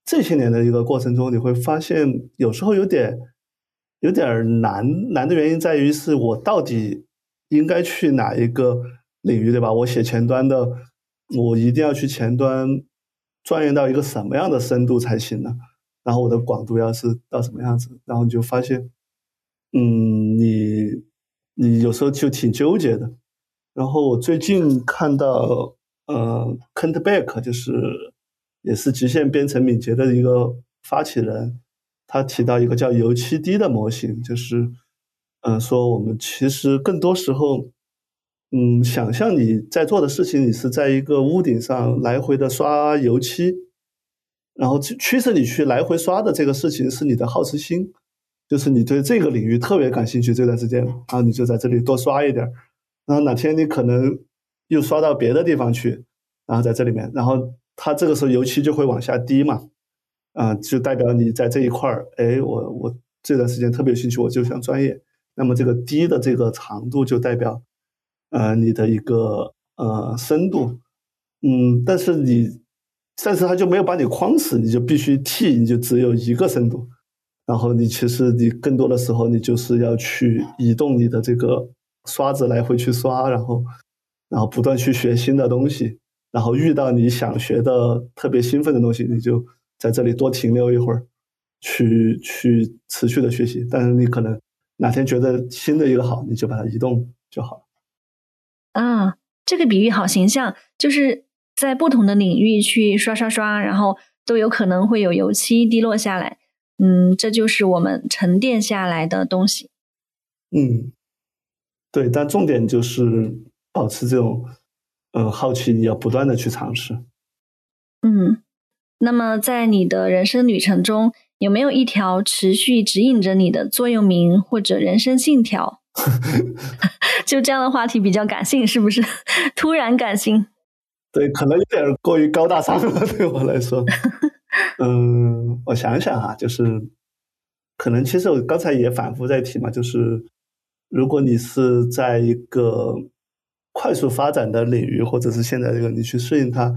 这些年的一个过程中，你会发现有时候有点有点难，难的原因在于是我到底应该去哪一个领域，对吧？我写前端的，我一定要去前端钻研到一个什么样的深度才行呢？然后我的广度要是到什么样子，然后你就发现，嗯，你你有时候就挺纠结的。然后我最近看到，呃，Kent Beck 就是也是极限编程敏捷的一个发起人，他提到一个叫油漆滴的模型，就是，嗯、说我们其实更多时候，嗯，想象你在做的事情，你是在一个屋顶上来回的刷油漆，然后驱驱使你去来回刷的这个事情是你的好奇心，就是你对这个领域特别感兴趣这段时间，然后你就在这里多刷一点，然后哪天你可能又刷到别的地方去，然后在这里面，然后它这个时候油漆就会往下滴嘛，啊、就代表你在这一块儿，哎，我我这段时间特别有兴趣，我就想专业，那么这个滴的这个长度就代表，呃，你的一个呃深度，嗯，但是你，但是他就没有把你框死，你就必须 T，你就只有一个深度，然后你其实你更多的时候你就是要去移动你的这个刷子来回去刷，然后然后不断去学新的东西，然后遇到你想学的特别兴奋的东西，你就在这里多停留一会儿，去去持续的学习。但是你可能哪天觉得新的一个好，你就把它移动就好了。啊，这个比喻好形象，就是在不同的领域去刷刷刷，然后都有可能会有油漆滴落下来。嗯，这就是我们沉淀下来的东西。嗯，对，但重点就是保持这种呃好奇，你要不断的去尝试。嗯，那么在你的人生旅程中，有没有一条持续指引着你的座右铭或者人生信条？就这样的话题比较感性，是不是？突然感性。对，可能有点过于高大上了，对我来说。嗯，我想想啊，就是可能其实我刚才也反复在提嘛，就是如果你是在一个快速发展的领域，或者是现在这个你去适应它，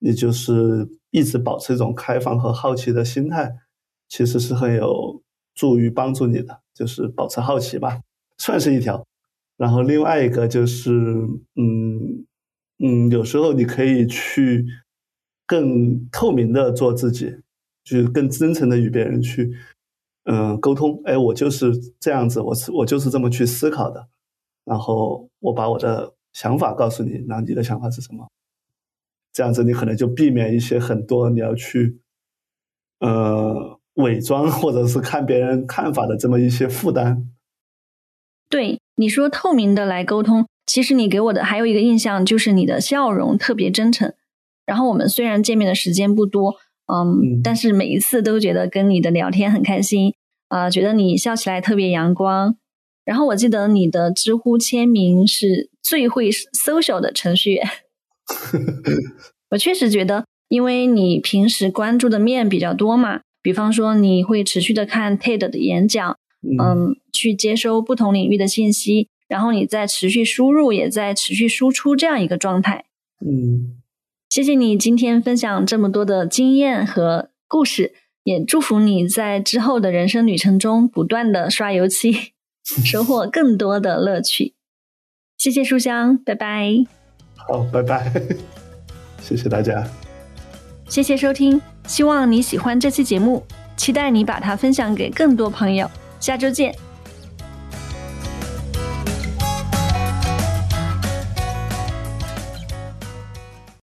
你就是一直保持一种开放和好奇的心态，其实是很有助于帮助你的，就是保持好奇吧，算是一条。然后另外一个就是，嗯嗯，有时候你可以去更透明的做自己，就是更真诚的与别人去，嗯，沟通。哎，我就是这样子，我是我就是这么去思考的。然后我把我的想法告诉你，然后你的想法是什么？这样子你可能就避免一些很多你要去，呃，伪装或者是看别人看法的这么一些负担。对你说透明的来沟通，其实你给我的还有一个印象就是你的笑容特别真诚。然后我们虽然见面的时间不多，嗯，嗯但是每一次都觉得跟你的聊天很开心，啊、觉得你笑起来特别阳光。然后我记得你的知乎签名是最会 social 的程序员。我确实觉得，因为你平时关注的面比较多嘛，比方说你会持续的看 TED 的演讲，嗯嗯，去接收不同领域的信息，然后你在持续输入，也在持续输出这样一个状态。嗯谢谢你今天分享这么多的经验和故事，也祝福你在之后的人生旅程中不断的刷油漆，收获更多的乐趣。谢谢书香，拜拜。好，拜拜。谢谢大家，谢谢收听，希望你喜欢这期节目，期待你把它分享给更多朋友。下周见。